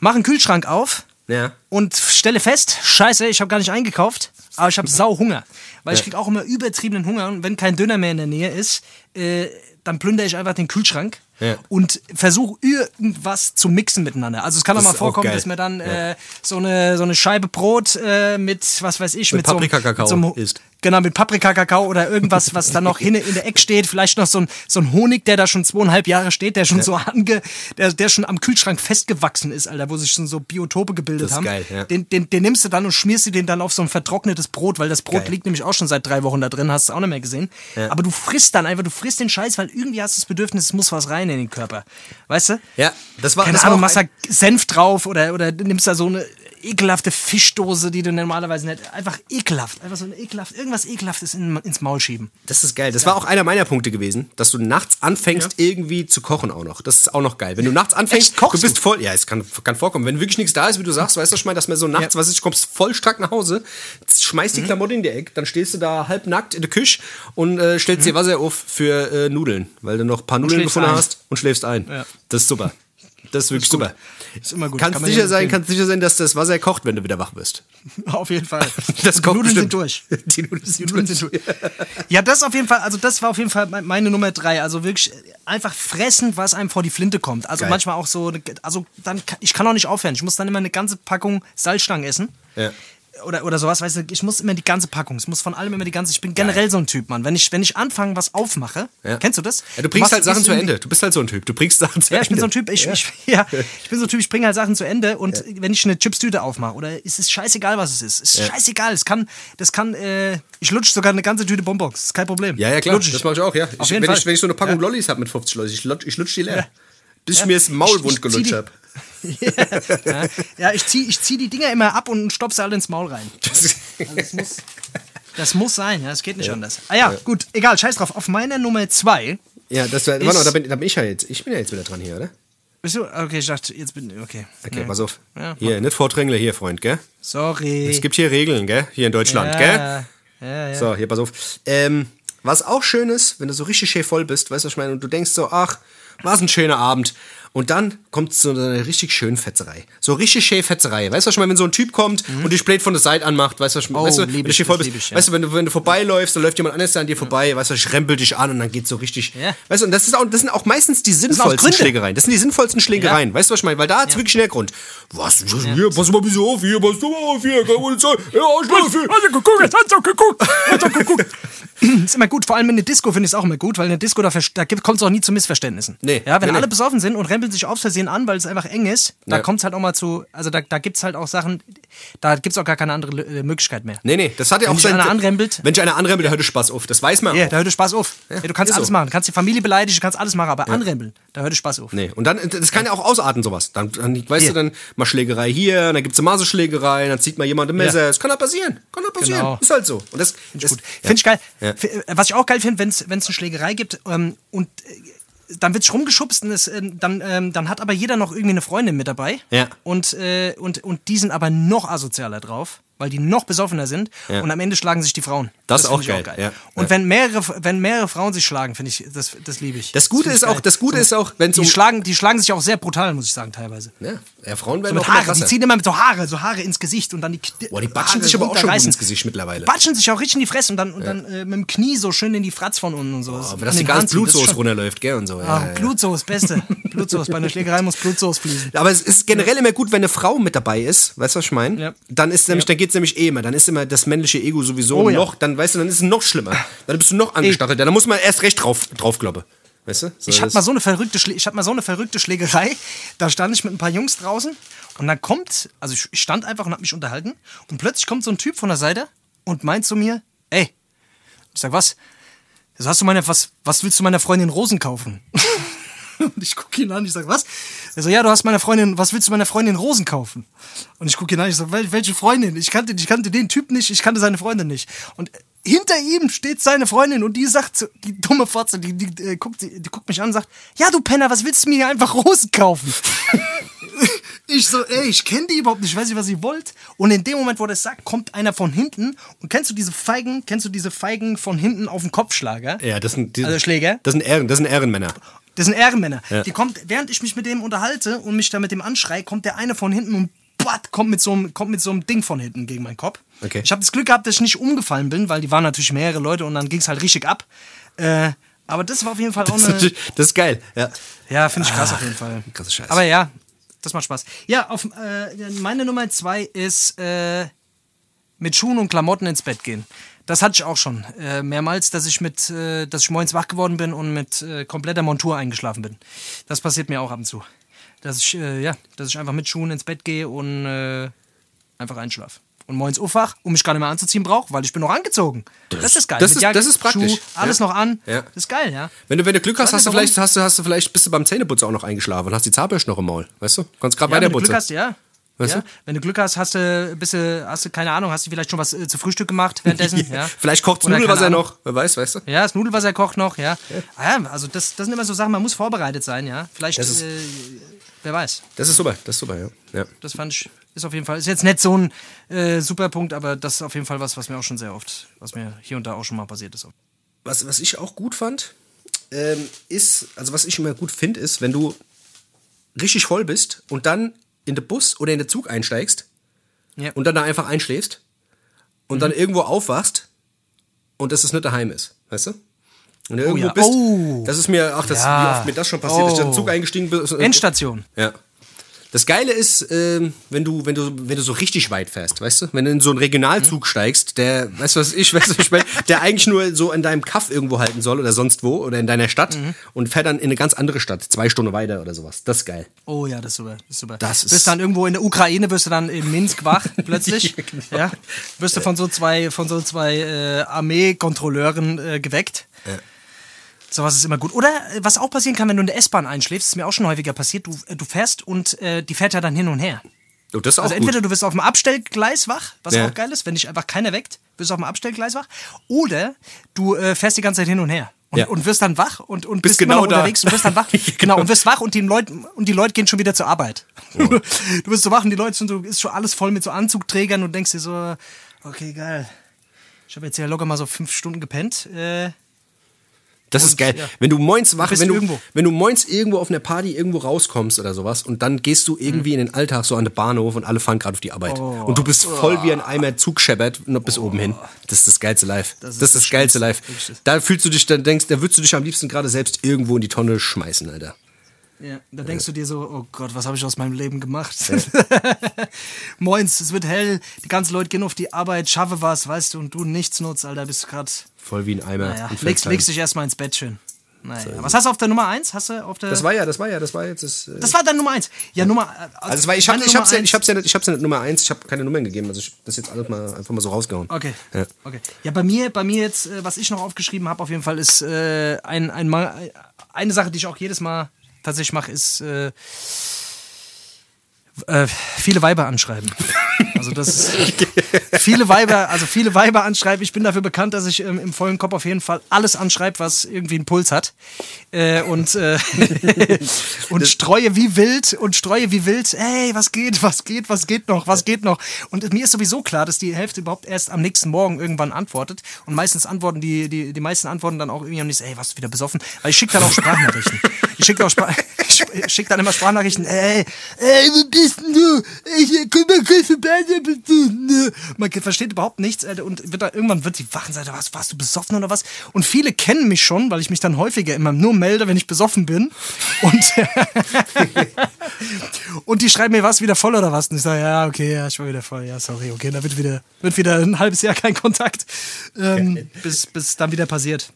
Speaker 2: mache einen Kühlschrank auf
Speaker 1: Ja.
Speaker 2: und stelle fest, scheiße, ich habe gar nicht eingekauft, aber ich habe sau Hunger. Weil ich krieg auch immer übertriebenen Hunger und wenn kein Döner mehr in der Nähe ist, äh, dann plündere ich einfach den Kühlschrank
Speaker 1: Ja.
Speaker 2: und versuche irgendwas zu mixen miteinander. Also es kann auch
Speaker 1: Das
Speaker 2: mal
Speaker 1: ist auch
Speaker 2: vorkommen,
Speaker 1: geil.
Speaker 2: dass mir dann äh, so, eine, so eine Scheibe Brot äh, mit, was weiß ich,
Speaker 1: Mit
Speaker 2: so einem-
Speaker 1: Paprikakakao
Speaker 2: mit so
Speaker 1: isst.
Speaker 2: Genau, mit Paprikakakao oder irgendwas, was dann noch hin in der Ecke steht. Vielleicht noch so ein, so ein Honig, der da schon zweieinhalb Jahre steht, der schon so ange, der, der schon am Kühlschrank festgewachsen ist, Alter, wo sich schon so Biotope gebildet
Speaker 1: Das ist
Speaker 2: haben.
Speaker 1: geil, ja.
Speaker 2: den, den, den nimmst du dann und schmierst du den dann auf so ein vertrocknetes Brot, weil das Brot
Speaker 1: Geil.
Speaker 2: liegt nämlich auch schon seit drei Wochen da drin, hast du auch nicht mehr gesehen. Aber du frisst dann einfach, du frisst den Scheiß, weil irgendwie hast du das Bedürfnis, es muss was rein in den Körper. Weißt du?
Speaker 1: Ja, das war
Speaker 2: Keine
Speaker 1: das war
Speaker 2: Ahnung,
Speaker 1: auch
Speaker 2: machst da Senf drauf oder, oder nimmst da so eine ekelhafte Fischdose, die du normalerweise nicht. Einfach ekelhaft. Einfach so ein ekelhaft, irgendwas ekelhaftes in, ins Maul schieben.
Speaker 1: Das ist geil. Das war auch einer meiner Punkte gewesen, dass du nachts anfängst, irgendwie zu kochen auch noch. Das ist auch noch geil. Wenn du nachts anfängst,
Speaker 2: Echt? Kochst
Speaker 1: du bist voll. Ja, es kann, kann vorkommen. Wenn wirklich nichts da ist, wie du sagst, weißt du schon mal, dass man so nachts,
Speaker 2: Ja.
Speaker 1: was ist, kommst voll stark nach Hause, schmeißt die
Speaker 2: Mhm.
Speaker 1: Klamotte in die Ecke, dann stehst du da halb nackt in der Küche und äh, stellst dir Wasser auf für äh, Nudeln, weil du noch ein paar Nudeln
Speaker 2: Mhm.
Speaker 1: gefunden
Speaker 2: ein.
Speaker 1: hast und schläfst ein.
Speaker 2: Ja.
Speaker 1: Das ist super. Das ist wirklich super.
Speaker 2: Ist immer gut.
Speaker 1: Kannst
Speaker 2: Kann
Speaker 1: sicher sein, kannst sicher sein, dass das Wasser kocht, wenn du wieder wach bist.
Speaker 2: Auf jeden Fall.
Speaker 1: Das
Speaker 2: Die
Speaker 1: kocht
Speaker 2: Nudeln
Speaker 1: bestimmt.
Speaker 2: sind durch.
Speaker 1: Die Nudeln sind
Speaker 2: Die Nudeln sind durch. Ja, das auf jeden Fall, also das war auf jeden Fall me- meine Nummer drei. Also wirklich einfach fressen, was einem vor die Flinte kommt. Also
Speaker 1: Geil.
Speaker 2: manchmal auch so, also dann, ich kann auch nicht aufhören. Ich muss dann immer eine ganze Packung Salzstangen essen.
Speaker 1: Ja.
Speaker 2: Oder, oder sowas, weißt du, ich muss immer die ganze Packung, es muss von allem immer die ganze, ich bin generell so ein Typ, Mann. Wenn ich, wenn ich anfange, was aufmache,
Speaker 1: Ja.
Speaker 2: kennst du das?
Speaker 1: Ja, du bringst
Speaker 2: machst-
Speaker 1: halt Sachen zu Ende. Du bist halt so ein Typ. Du bringst Sachen zu
Speaker 2: Ja,
Speaker 1: Ende.
Speaker 2: ich bin so ein Typ, ich, ja. Ich, ja, ich bin so ein Typ, ich bringe halt Sachen zu Ende und wenn ich eine Chipstüte aufmache, oder ist es scheißegal, was es ist. Ist scheißegal. Es kann, das kann, äh, ich lutsche sogar eine ganze Tüte Bonbons. Ist kein Problem.
Speaker 1: Ja, ja, klar. Das mache ich auch, ja.
Speaker 2: Auf
Speaker 1: Ich,
Speaker 2: jeden
Speaker 1: wenn,
Speaker 2: Fall.
Speaker 1: ich, wenn ich so eine Packung. Lollis habe mit 50 Lollis, ich lutsch, ich lutsch die leer. Bis ich mir das Maul wund gelutscht habe.
Speaker 2: ja, ja, ich zieh, ich zieh die Dinger immer ab und stopf sie alle ins Maul rein. Also das muss, das muss sein, ja, das geht nicht anders. Ah ja, gut, egal, scheiß drauf. Auf meiner Nummer zwei.
Speaker 1: Ja, das
Speaker 2: Ist-
Speaker 1: warte mal, da bin, da bin ich ja jetzt. Ich bin ja jetzt wieder dran hier, oder?
Speaker 2: Bist du? Okay, ich dachte, jetzt bin ich. Okay.
Speaker 1: Okay,
Speaker 2: Ja.
Speaker 1: pass auf.
Speaker 2: Ja,
Speaker 1: hier, nicht Vordrängler hier, Freund, gell?
Speaker 2: Sorry.
Speaker 1: Es gibt hier Regeln, gell? Hier in Deutschland,
Speaker 2: ja,
Speaker 1: gell?
Speaker 2: Ja, ja.
Speaker 1: So, hier, pass auf. Ähm, was auch schön ist, wenn du so richtig schön voll bist, weißt du, was ich meine, und du denkst so, ach, war ein schöner Abend. Und dann kommt so eine richtig schöne Fetzerei. So richtig schön Fetzerei. Weißt du, was ich meine, wenn so ein Typ kommt und die Blade von der Seite anmacht, weißt du, was ich meine?
Speaker 2: Mhm. Oh,
Speaker 1: weißt du,
Speaker 2: lieb
Speaker 1: wenn du
Speaker 2: ich,
Speaker 1: voll
Speaker 2: das
Speaker 1: bist,
Speaker 2: ich, ja.
Speaker 1: weißt du, wenn du, wenn du vorbeiläufst, dann läuft jemand anderes an dir vorbei, weißt du, ich rempel dich an und dann geht's so richtig,
Speaker 2: Ja.
Speaker 1: weißt du, und das ist auch, das sind auch meistens die sinnvollsten
Speaker 2: Gründe.
Speaker 1: Schlägereien. Das sind die sinnvollsten Schlägereien. Weißt du, was ich meine? Weil da hat's wirklich einen Grund. Was, hier, pass mal ein bisschen auf, hier, pass mal auf, hier, keine Polizei, ja, Arschloch, hier.
Speaker 2: Hast du geguckt? Hast du geguckt? Hast du geguckt? ist immer gut, vor allem in der Disco finde ich es auch immer gut, weil in der Disco, da, da kommt es auch nie zu Missverständnissen.
Speaker 1: Nee,
Speaker 2: Ja, wenn
Speaker 1: nee, nee.
Speaker 2: alle besoffen sind und rempeln sich aus Versehen an, weil es einfach eng ist, da
Speaker 1: Ja.
Speaker 2: kommt es halt auch mal zu, also da, da gibt es halt auch Sachen, da gibt es auch gar keine andere äh, Möglichkeit mehr.
Speaker 1: Nee, nee, das hat ja
Speaker 2: Wenn
Speaker 1: auch
Speaker 2: dich einer anrempelt-
Speaker 1: Wenn dich einer anrempelt, der hört Spaß auf. Das weiß man
Speaker 2: Ja,
Speaker 1: auch.
Speaker 2: da hört Spaß auf. Ja, du kannst alles
Speaker 1: so.
Speaker 2: machen. Du kannst die Familie beleidigen, du kannst alles machen, aber anrempeln, da hört Spaß auf.
Speaker 1: Nee, und dann, das kann ja auch ausarten, sowas. Dann, dann weißt
Speaker 2: Hier.
Speaker 1: du, dann mal Schlägerei hier, dann gibt's eine Maserschlägerei, dann zieht mal jemand ein Messer.
Speaker 2: Ja.
Speaker 1: Das kann ja passieren. Kann ja passieren.
Speaker 2: Genau.
Speaker 1: Ist halt so. Und das, das
Speaker 2: Gut. Finde ich geil.
Speaker 1: Ja.
Speaker 2: Äh, Was ich auch geil finde, wenn es eine Schlägerei gibt ähm, und äh, dann wird sich rumgeschubst und es, ähm, dann, ähm, dann hat aber jeder noch irgendwie eine Freundin mit dabei.
Speaker 1: Ja.
Speaker 2: Und, äh, und, und die sind aber noch asozialer drauf, weil die noch besoffener sind
Speaker 1: Ja.
Speaker 2: und am Ende schlagen sich die Frauen.
Speaker 1: Das ist
Speaker 2: find
Speaker 1: auch
Speaker 2: ich
Speaker 1: geil, ja.
Speaker 2: Und
Speaker 1: Ja.
Speaker 2: wenn mehrere, wenn mehrere Frauen sich schlagen, finde ich, das, das liebe ich.
Speaker 1: Das Gute
Speaker 2: find
Speaker 1: ist auch,
Speaker 2: geil.
Speaker 1: das Gute ist auch, wenn
Speaker 2: die
Speaker 1: um.
Speaker 2: schlagen, die schlagen sich auch sehr brutal, muss ich sagen, teilweise.
Speaker 1: Ja, Frauen
Speaker 2: So
Speaker 1: werden
Speaker 2: mit
Speaker 1: auch
Speaker 2: Haare, die ziehen immer mit so Haare, so Haare ins Gesicht und dann die
Speaker 1: Boah, die batschen
Speaker 2: Haare
Speaker 1: sich aber auch schon ins Gesicht mittlerweile.
Speaker 2: batschen sich auch richtig in die Fresse und dann, und dann äh, mit dem Knie so schön in die Fratz von unten und so.
Speaker 1: Aber
Speaker 2: An
Speaker 1: dass die ganze
Speaker 2: das
Speaker 1: Blutsoße runterläuft, gell, und so. Ja,
Speaker 2: Ah,
Speaker 1: ja.
Speaker 2: Blutsoße, beste. Blutsoße. Bei einer Schlägerei muss Blutsoße fließen.
Speaker 1: Aber es ist generell immer gut, wenn eine Frau mit dabei ist, weißt du, was ich meine? Dann ist nämlich, geht's nämlich eh immer, dann ist immer das männliche Ego sowieso
Speaker 2: Oh ja.
Speaker 1: noch, dann weißt du, dann ist es noch schlimmer. Dann bist du noch angestachelt, dann muss man erst recht drauf, draufkloppen. Weißt du? So,
Speaker 2: Ich hatte mal so eine verrückte, Schlä ich hatte mal so eine verrückte Schlägerei. Da stand ich mit ein paar Jungs draußen und dann kommt, also ich stand einfach und hab mich unterhalten und plötzlich kommt so ein Typ von der Seite und meint zu mir, ey, ich sag was? Hast du meine, was, was willst du meiner Freundin Rosen kaufen? Und ich gucke ihn an, ich sag, was? Er so, ja, du hast meiner Freundin, was willst du meiner Freundin Rosen kaufen? Und ich gucke ihn an, ich sag, wel, welche Freundin? Ich kannte, ich kannte den Typ nicht, ich kannte seine Freundin nicht. Und hinter ihm steht seine Freundin und die sagt, die dumme Fotze, die, die, äh, guckt, die, die guckt mich an und sagt, ja, du Penner, was willst du mir hier einfach Rosen kaufen? Ich so, ey, ich kenne die überhaupt nicht, ich weiß nicht, was ihr wollt. Und in dem Moment, wo das sagt, kommt einer von hinten. Und kennst du diese Feigen, kennst du diese Feigen von hinten auf den Kopfschlager?
Speaker 1: Ja, das sind, die,
Speaker 2: Also Schläger?
Speaker 1: Das sind, Ehren, das sind Ehrenmänner.
Speaker 2: Das sind Ehrenmänner.
Speaker 1: Ja.
Speaker 2: Die kommt, während ich mich mit dem unterhalte und mich da mit dem anschrei, kommt der eine von hinten und batt, kommt mit so einem, kommt mit so einem Ding von hinten gegen meinen Kopf.
Speaker 1: Okay.
Speaker 2: Ich habe das Glück gehabt, dass ich nicht umgefallen bin, weil die waren natürlich mehrere Leute und dann ging es halt richtig ab. Äh, aber das war auf jeden Fall auch
Speaker 1: Das ist,
Speaker 2: eine.
Speaker 1: das ist geil. Ja.
Speaker 2: Ja, finde ich krass auf jeden Fall.
Speaker 1: krasser Scheiß.
Speaker 2: Aber ja, das macht Spaß. Ja, auf, äh, meine Nummer zwei ist äh, mit Schuhen und Klamotten ins Bett gehen. Das hatte ich auch schon äh, mehrmals, dass ich mit, äh, dass ich morgens wach geworden bin und mit äh, kompletter Montur eingeschlafen bin. Das passiert mir auch ab und zu. Dass ich, äh, ja, dass ich einfach mit Schuhen ins Bett gehe und äh, einfach einschlafe. Und morgens aufwach und mich gar nicht mehr anzuziehen brauche, weil ich bin noch angezogen. Das, ist geil.
Speaker 1: das ist-
Speaker 2: Jacke,
Speaker 1: das ist praktisch.
Speaker 2: Schuh, alles
Speaker 1: Ja.
Speaker 2: noch an.
Speaker 1: Ja.
Speaker 2: Das ist geil, ja.
Speaker 1: Wenn du, wenn du Glück hast, hast du vielleicht, hast du, hast du vielleicht, bist du beim Zähneputzen auch noch eingeschlafen und hast die Zahnbürste noch im Maul. Weißt du? Kannst gerade
Speaker 2: Ja, wenn
Speaker 1: weiter
Speaker 2: du Glück hast, ja.
Speaker 1: Weißt
Speaker 2: ja.
Speaker 1: du?
Speaker 2: Wenn du Glück hast, hast du, bist du, hast du keine Ahnung, hast du vielleicht schon was äh, zu Frühstück gemacht währenddessen. ja.
Speaker 1: Vielleicht kocht Nudelwasser noch. Wer weiß, weißt du?
Speaker 2: Ja, das Nudelwasser kocht noch, ja. Ah, ja also das, das sind immer so Sachen, man muss vorbereitet sein, ja. Vielleicht,
Speaker 1: ist-
Speaker 2: äh, wer weiß.
Speaker 1: Das ist super. Das ist super, ja. ja.
Speaker 2: Das fand ich, ist auf jeden Fall, ist jetzt nicht so ein äh, super Punkt, aber das ist auf jeden Fall was, was mir auch schon sehr oft, was mir hier und da auch schon mal passiert ist.
Speaker 1: Was, was ich auch gut fand, ähm, ist, also was ich immer gut finde, ist, wenn du richtig voll bist und dann in den Bus oder in den Zug einsteigst
Speaker 2: Ja.
Speaker 1: und dann da einfach einschläfst und dann irgendwo aufwachst und dass es nicht daheim ist, weißt du? Und du irgendwo
Speaker 2: ja.
Speaker 1: bist,
Speaker 2: Oh.
Speaker 1: das ist mir, ach, das,
Speaker 2: Ja.
Speaker 1: wie oft mir das schon passiert, dass ich in den
Speaker 2: Oh.
Speaker 1: Zug eingestiegen bin.
Speaker 2: Endstation.
Speaker 1: Ja. Das Geile ist, ähm, wenn du, wenn du, wenn du so richtig weit fährst, weißt du, wenn du in so einen Regionalzug
Speaker 2: Mhm.
Speaker 1: steigst, der, weißt du was ich, weißt du, ich meine, der eigentlich nur so in deinem Kaff irgendwo halten soll oder sonst wo oder in deiner Stadt
Speaker 2: Mhm.
Speaker 1: und fährt dann in eine ganz andere Stadt, zwei Stunden weiter oder sowas. Das ist geil.
Speaker 2: Oh ja, das ist super. Das ist super.
Speaker 1: Das ist-
Speaker 2: bist dann irgendwo in der Ukraine, wirst du dann in Minsk wach plötzlich.
Speaker 1: Ja, genau.
Speaker 2: ja. Wirst du von so zwei, von so zwei äh, Armeekontrolleuren äh, geweckt.
Speaker 1: Ja.
Speaker 2: Sowas ist immer gut. Oder äh, was auch passieren kann, wenn du in der S-Bahn einschläfst, ist mir auch schon häufiger passiert, du, äh, du fährst und äh, die fährt ja dann hin und her.
Speaker 1: Oh, das ist auch
Speaker 2: Also entweder
Speaker 1: gut.
Speaker 2: du wirst auf dem Abstellgleis wach, was
Speaker 1: Ja.
Speaker 2: auch geil ist, wenn dich einfach keiner weckt, wirst du auf dem Abstellgleis wach. Oder du äh, fährst die ganze Zeit hin und her. Und,
Speaker 1: Ja.
Speaker 2: und wirst dann wach und, und
Speaker 1: Bist
Speaker 2: bist, immer
Speaker 1: genau
Speaker 2: noch
Speaker 1: da.
Speaker 2: unterwegs und wirst dann wach. genau, und wirst wach und die Leute und die Leute gehen schon wieder zur Arbeit. Du bist so wach und die Leute sind so, ist schon alles voll mit so Anzugträgern und denkst dir so, okay, geil. Ich habe jetzt ja locker mal so fünf Stunden gepennt. Äh,
Speaker 1: Das ist geil.
Speaker 2: ja.
Speaker 1: Wenn du moins wach, wenn du,
Speaker 2: irgendwo.
Speaker 1: wenn du moins irgendwo auf einer Party irgendwo rauskommst oder sowas und dann gehst du irgendwie in den Alltag so an den Bahnhof und alle fahren gerade auf die Arbeit.
Speaker 2: Oh.
Speaker 1: Und du bist voll wie ein Eimer Zug scheppert bis oben hin. Das ist das geilste Live. Das ist das,
Speaker 2: das
Speaker 1: geilste Live.
Speaker 2: Wirklich.
Speaker 1: Da fühlst du dich, dann denkst, da würdest du dich am liebsten gerade selbst irgendwo in die Tonne schmeißen, Alter.
Speaker 2: Ja, da denkst du dir so, oh Gott, was habe ich aus meinem Leben gemacht? Moins, es wird hell, die ganzen Leute gehen auf die Arbeit, schaffe was, weißt du, und du nichts nutzt, Alter, bist gerade,
Speaker 1: Voll wie ein Eimer.
Speaker 2: naja, legst, legst dich erstmal ins Bett schön. Naja, was hast du auf der Nummer 1? Hast du auf der.
Speaker 1: Das war ja, das war ja, das war jetzt das. äh,
Speaker 2: das war deine Nummer 1. Ja, Nummer.
Speaker 1: Also es war, ich, hab,
Speaker 2: meine
Speaker 1: ich, hab's ja, ich hab's ja nicht, ich hab's ja nicht Nummer eins, ich habe keine Nummern gegeben, also ich hab das jetzt alles mal einfach mal so rausgehauen.
Speaker 2: Okay.
Speaker 1: Ja.
Speaker 2: okay. Ja, bei mir, bei mir jetzt, äh, was ich noch aufgeschrieben habe, auf jeden Fall ist äh, ein, ein Mal, eine Sache, die ich auch jedes Mal tatsächlich mache, ist äh, äh, viele Weiber anschreiben. Also das ist viele Weiber, also viele Weiber anschreiben. Ich bin dafür bekannt, dass ich ähm, im vollen Kopf auf jeden Fall alles anschreibe, was irgendwie einen Puls hat. Äh, und äh, und streue wie wild und streue wie wild. Hey, was geht, was geht, was geht noch, was geht noch? Und mir ist sowieso klar, dass die Hälfte überhaupt erst am nächsten Morgen irgendwann antwortet. Und meistens antworten die, die, die meisten antworten dann auch irgendwie am nächsten, ey, du wieder besoffen? Weil ich schicke dann auch Sprachnachrichten. Ich schicke schick dann immer Sprachnachrichten, ey, ey, wo bist denn du? Ich äh, komm mal kurz vorbei, da? Man versteht überhaupt nichts, Alter, und wird da, irgendwann wird die wachen, sagt, was, warst du besoffen oder was? Und viele kennen mich schon, weil ich mich dann häufiger immer nur melde, wenn ich besoffen bin. Und, und die schreiben mir, was wieder voll oder was? Und ich sage, ja, okay, ja, ich war wieder voll, ja, sorry, okay, dann wird wieder, wird wieder ein halbes Jahr kein Kontakt, ähm, bis, bis dann wieder passiert.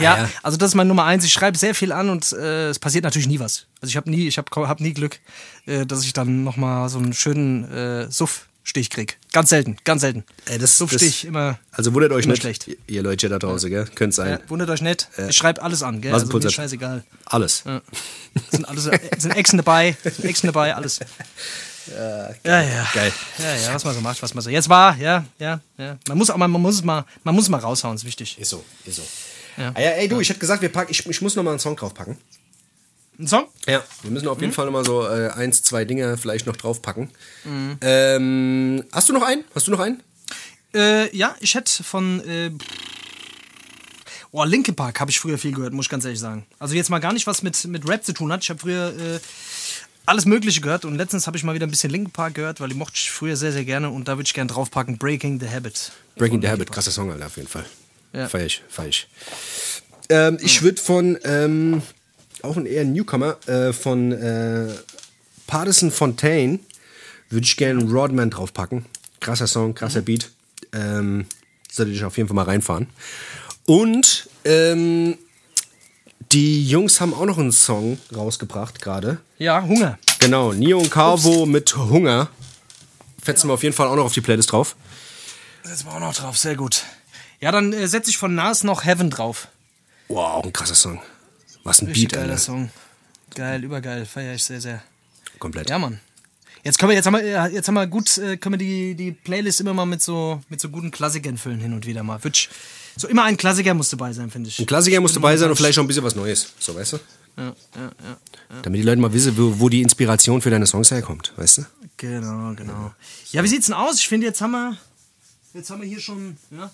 Speaker 2: Ja,
Speaker 1: ja.
Speaker 2: also das ist meine Nummer eins. Ich schreibe sehr viel an und äh, es passiert natürlich nie was. Also ich habe nie, ich habe hab nie Glück, äh, dass ich dann noch mal so einen schönen äh, Suff-Stich krieg. Ganz selten, ganz selten.
Speaker 1: Ey, das-
Speaker 2: Suff-Stich
Speaker 1: das-
Speaker 2: immer.
Speaker 1: Also wundert euch nicht,
Speaker 2: schlecht.
Speaker 1: ihr- Leute da draußen, gell? Könnte sein.
Speaker 2: Ja, wundert euch nicht. Ich schreibe alles an, gell?
Speaker 1: Was
Speaker 2: Also mir scheißegal.
Speaker 1: Alles.
Speaker 2: Ja. Sind alles, äh, sind Echsen dabei, sind Echsen dabei, alles. Ja, ja.
Speaker 1: Geil.
Speaker 2: Ja, ja, was man so macht, was man so. Jetzt war, ja, ja, ja. Man muss auch mal, man muss mal, man muss mal raushauen, ist wichtig.
Speaker 1: Ist so, ist so.
Speaker 2: Ja.
Speaker 1: Ah ja, ey, du, ich hätte gesagt, wir packen, ich, ich muss noch mal einen Song draufpacken.
Speaker 2: Ein Song?
Speaker 1: Ja, wir müssen auf jeden Fall nochmal so äh, eins, zwei Dinge vielleicht noch draufpacken.
Speaker 2: Mhm.
Speaker 1: Ähm, hast du noch einen? Hast du noch einen?
Speaker 2: Äh, ja, ich hätte von. Äh, oh, Linkin Park habe ich früher viel gehört, muss ich ganz ehrlich sagen. Also jetzt mal gar nicht, was mit, mit Rap zu tun hat. Ich habe früher äh, alles Mögliche gehört und letztens habe ich mal wieder ein bisschen Linkin Park gehört, weil die mochte ich früher sehr, sehr gerne und da würde ich gerne draufpacken: Breaking the Habit.
Speaker 1: Breaking the Habit, krasser Song, Alter, auf jeden Fall.
Speaker 2: Ja.
Speaker 1: Feier ich. Ähm, ich würde von, ähm, auch ein eher Newcomer, äh, von äh, Partisan Fontaine, würde ich gerne Rodman draufpacken. Krasser Song, krasser
Speaker 2: Mhm.
Speaker 1: Beat. Ähm, sollte ich auf jeden Fall mal reinfahren. Und ähm, die Jungs haben auch noch einen Song rausgebracht gerade.
Speaker 2: Ja, Hunger.
Speaker 1: Genau, Nio und Carvo mit Hunger. Fetzen wir auf jeden Fall auch noch auf die Playlist drauf.
Speaker 2: Setzen wir auch noch drauf, sehr gut. Ja, dann äh, setze ich von Nas noch Heaven drauf.
Speaker 1: Wow, ein krasser Song. Was ein
Speaker 2: Richtig
Speaker 1: Beat,
Speaker 2: geiler
Speaker 1: Alter.
Speaker 2: Song. Geil, übergeil, feiere ich sehr, sehr.
Speaker 1: Komplett.
Speaker 2: Ja, Mann. Jetzt können wir, jetzt haben wir, ja, jetzt haben wir gut, äh, können wir die, die Playlist immer mal mit so, mit so guten Klassikern füllen hin und wieder mal. Wirklich, so immer ein Klassiker muss dabei sein, finde ich.
Speaker 1: Ein Klassiker muss dabei sein und vielleicht auch ein bisschen was Neues. So, weißt du?
Speaker 2: Ja, ja, ja.
Speaker 1: Damit die Leute mal wissen, wo, wo die Inspiration für deine Songs herkommt, weißt du?
Speaker 2: Genau, genau. Ja, wie sieht's denn aus? Ich finde, jetzt haben wir, jetzt haben wir hier schon, ja,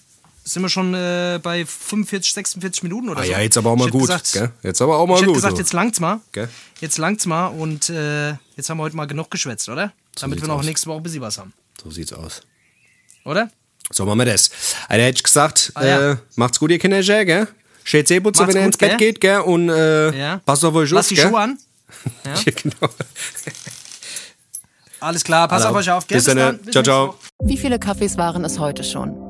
Speaker 2: sind wir schon äh, bei 45, 46 Minuten oder
Speaker 1: Ah
Speaker 2: so.
Speaker 1: ja, jetzt aber auch mal
Speaker 2: Ich
Speaker 1: gut.
Speaker 2: Gesagt,
Speaker 1: gell? Jetzt aber auch mal
Speaker 2: ich
Speaker 1: gut.
Speaker 2: gesagt,
Speaker 1: so.
Speaker 2: jetzt langt's mal.
Speaker 1: Gell?
Speaker 2: Jetzt langt's mal und äh, jetzt haben wir heute mal genug geschwätzt, oder? Damit
Speaker 1: sieht's
Speaker 2: wir noch
Speaker 1: aus.
Speaker 2: nächste Woche ein bisschen was haben.
Speaker 1: so sieht's aus.
Speaker 2: Oder?
Speaker 1: So machen wir das. Alter, hätte ich gesagt,
Speaker 2: Ah, ja.
Speaker 1: äh, macht's gut, ihr Kinder, gell? Zähneputzen,
Speaker 2: Macht's
Speaker 1: wenn ihr ins Bett
Speaker 2: gell?
Speaker 1: geht, gell? Und äh,
Speaker 2: Ja.
Speaker 1: passt auf euch
Speaker 2: Lass
Speaker 1: auf,
Speaker 2: die
Speaker 1: gell?
Speaker 2: Schuhe an. Ja.
Speaker 1: Ja, genau.
Speaker 2: Alles klar, pass
Speaker 1: Hallo.
Speaker 2: auf euch auf. Gell?
Speaker 1: Bis dann,
Speaker 2: dann.
Speaker 1: ciao, ciao.
Speaker 2: Woche.
Speaker 4: Wie viele Kaffees waren es heute schon?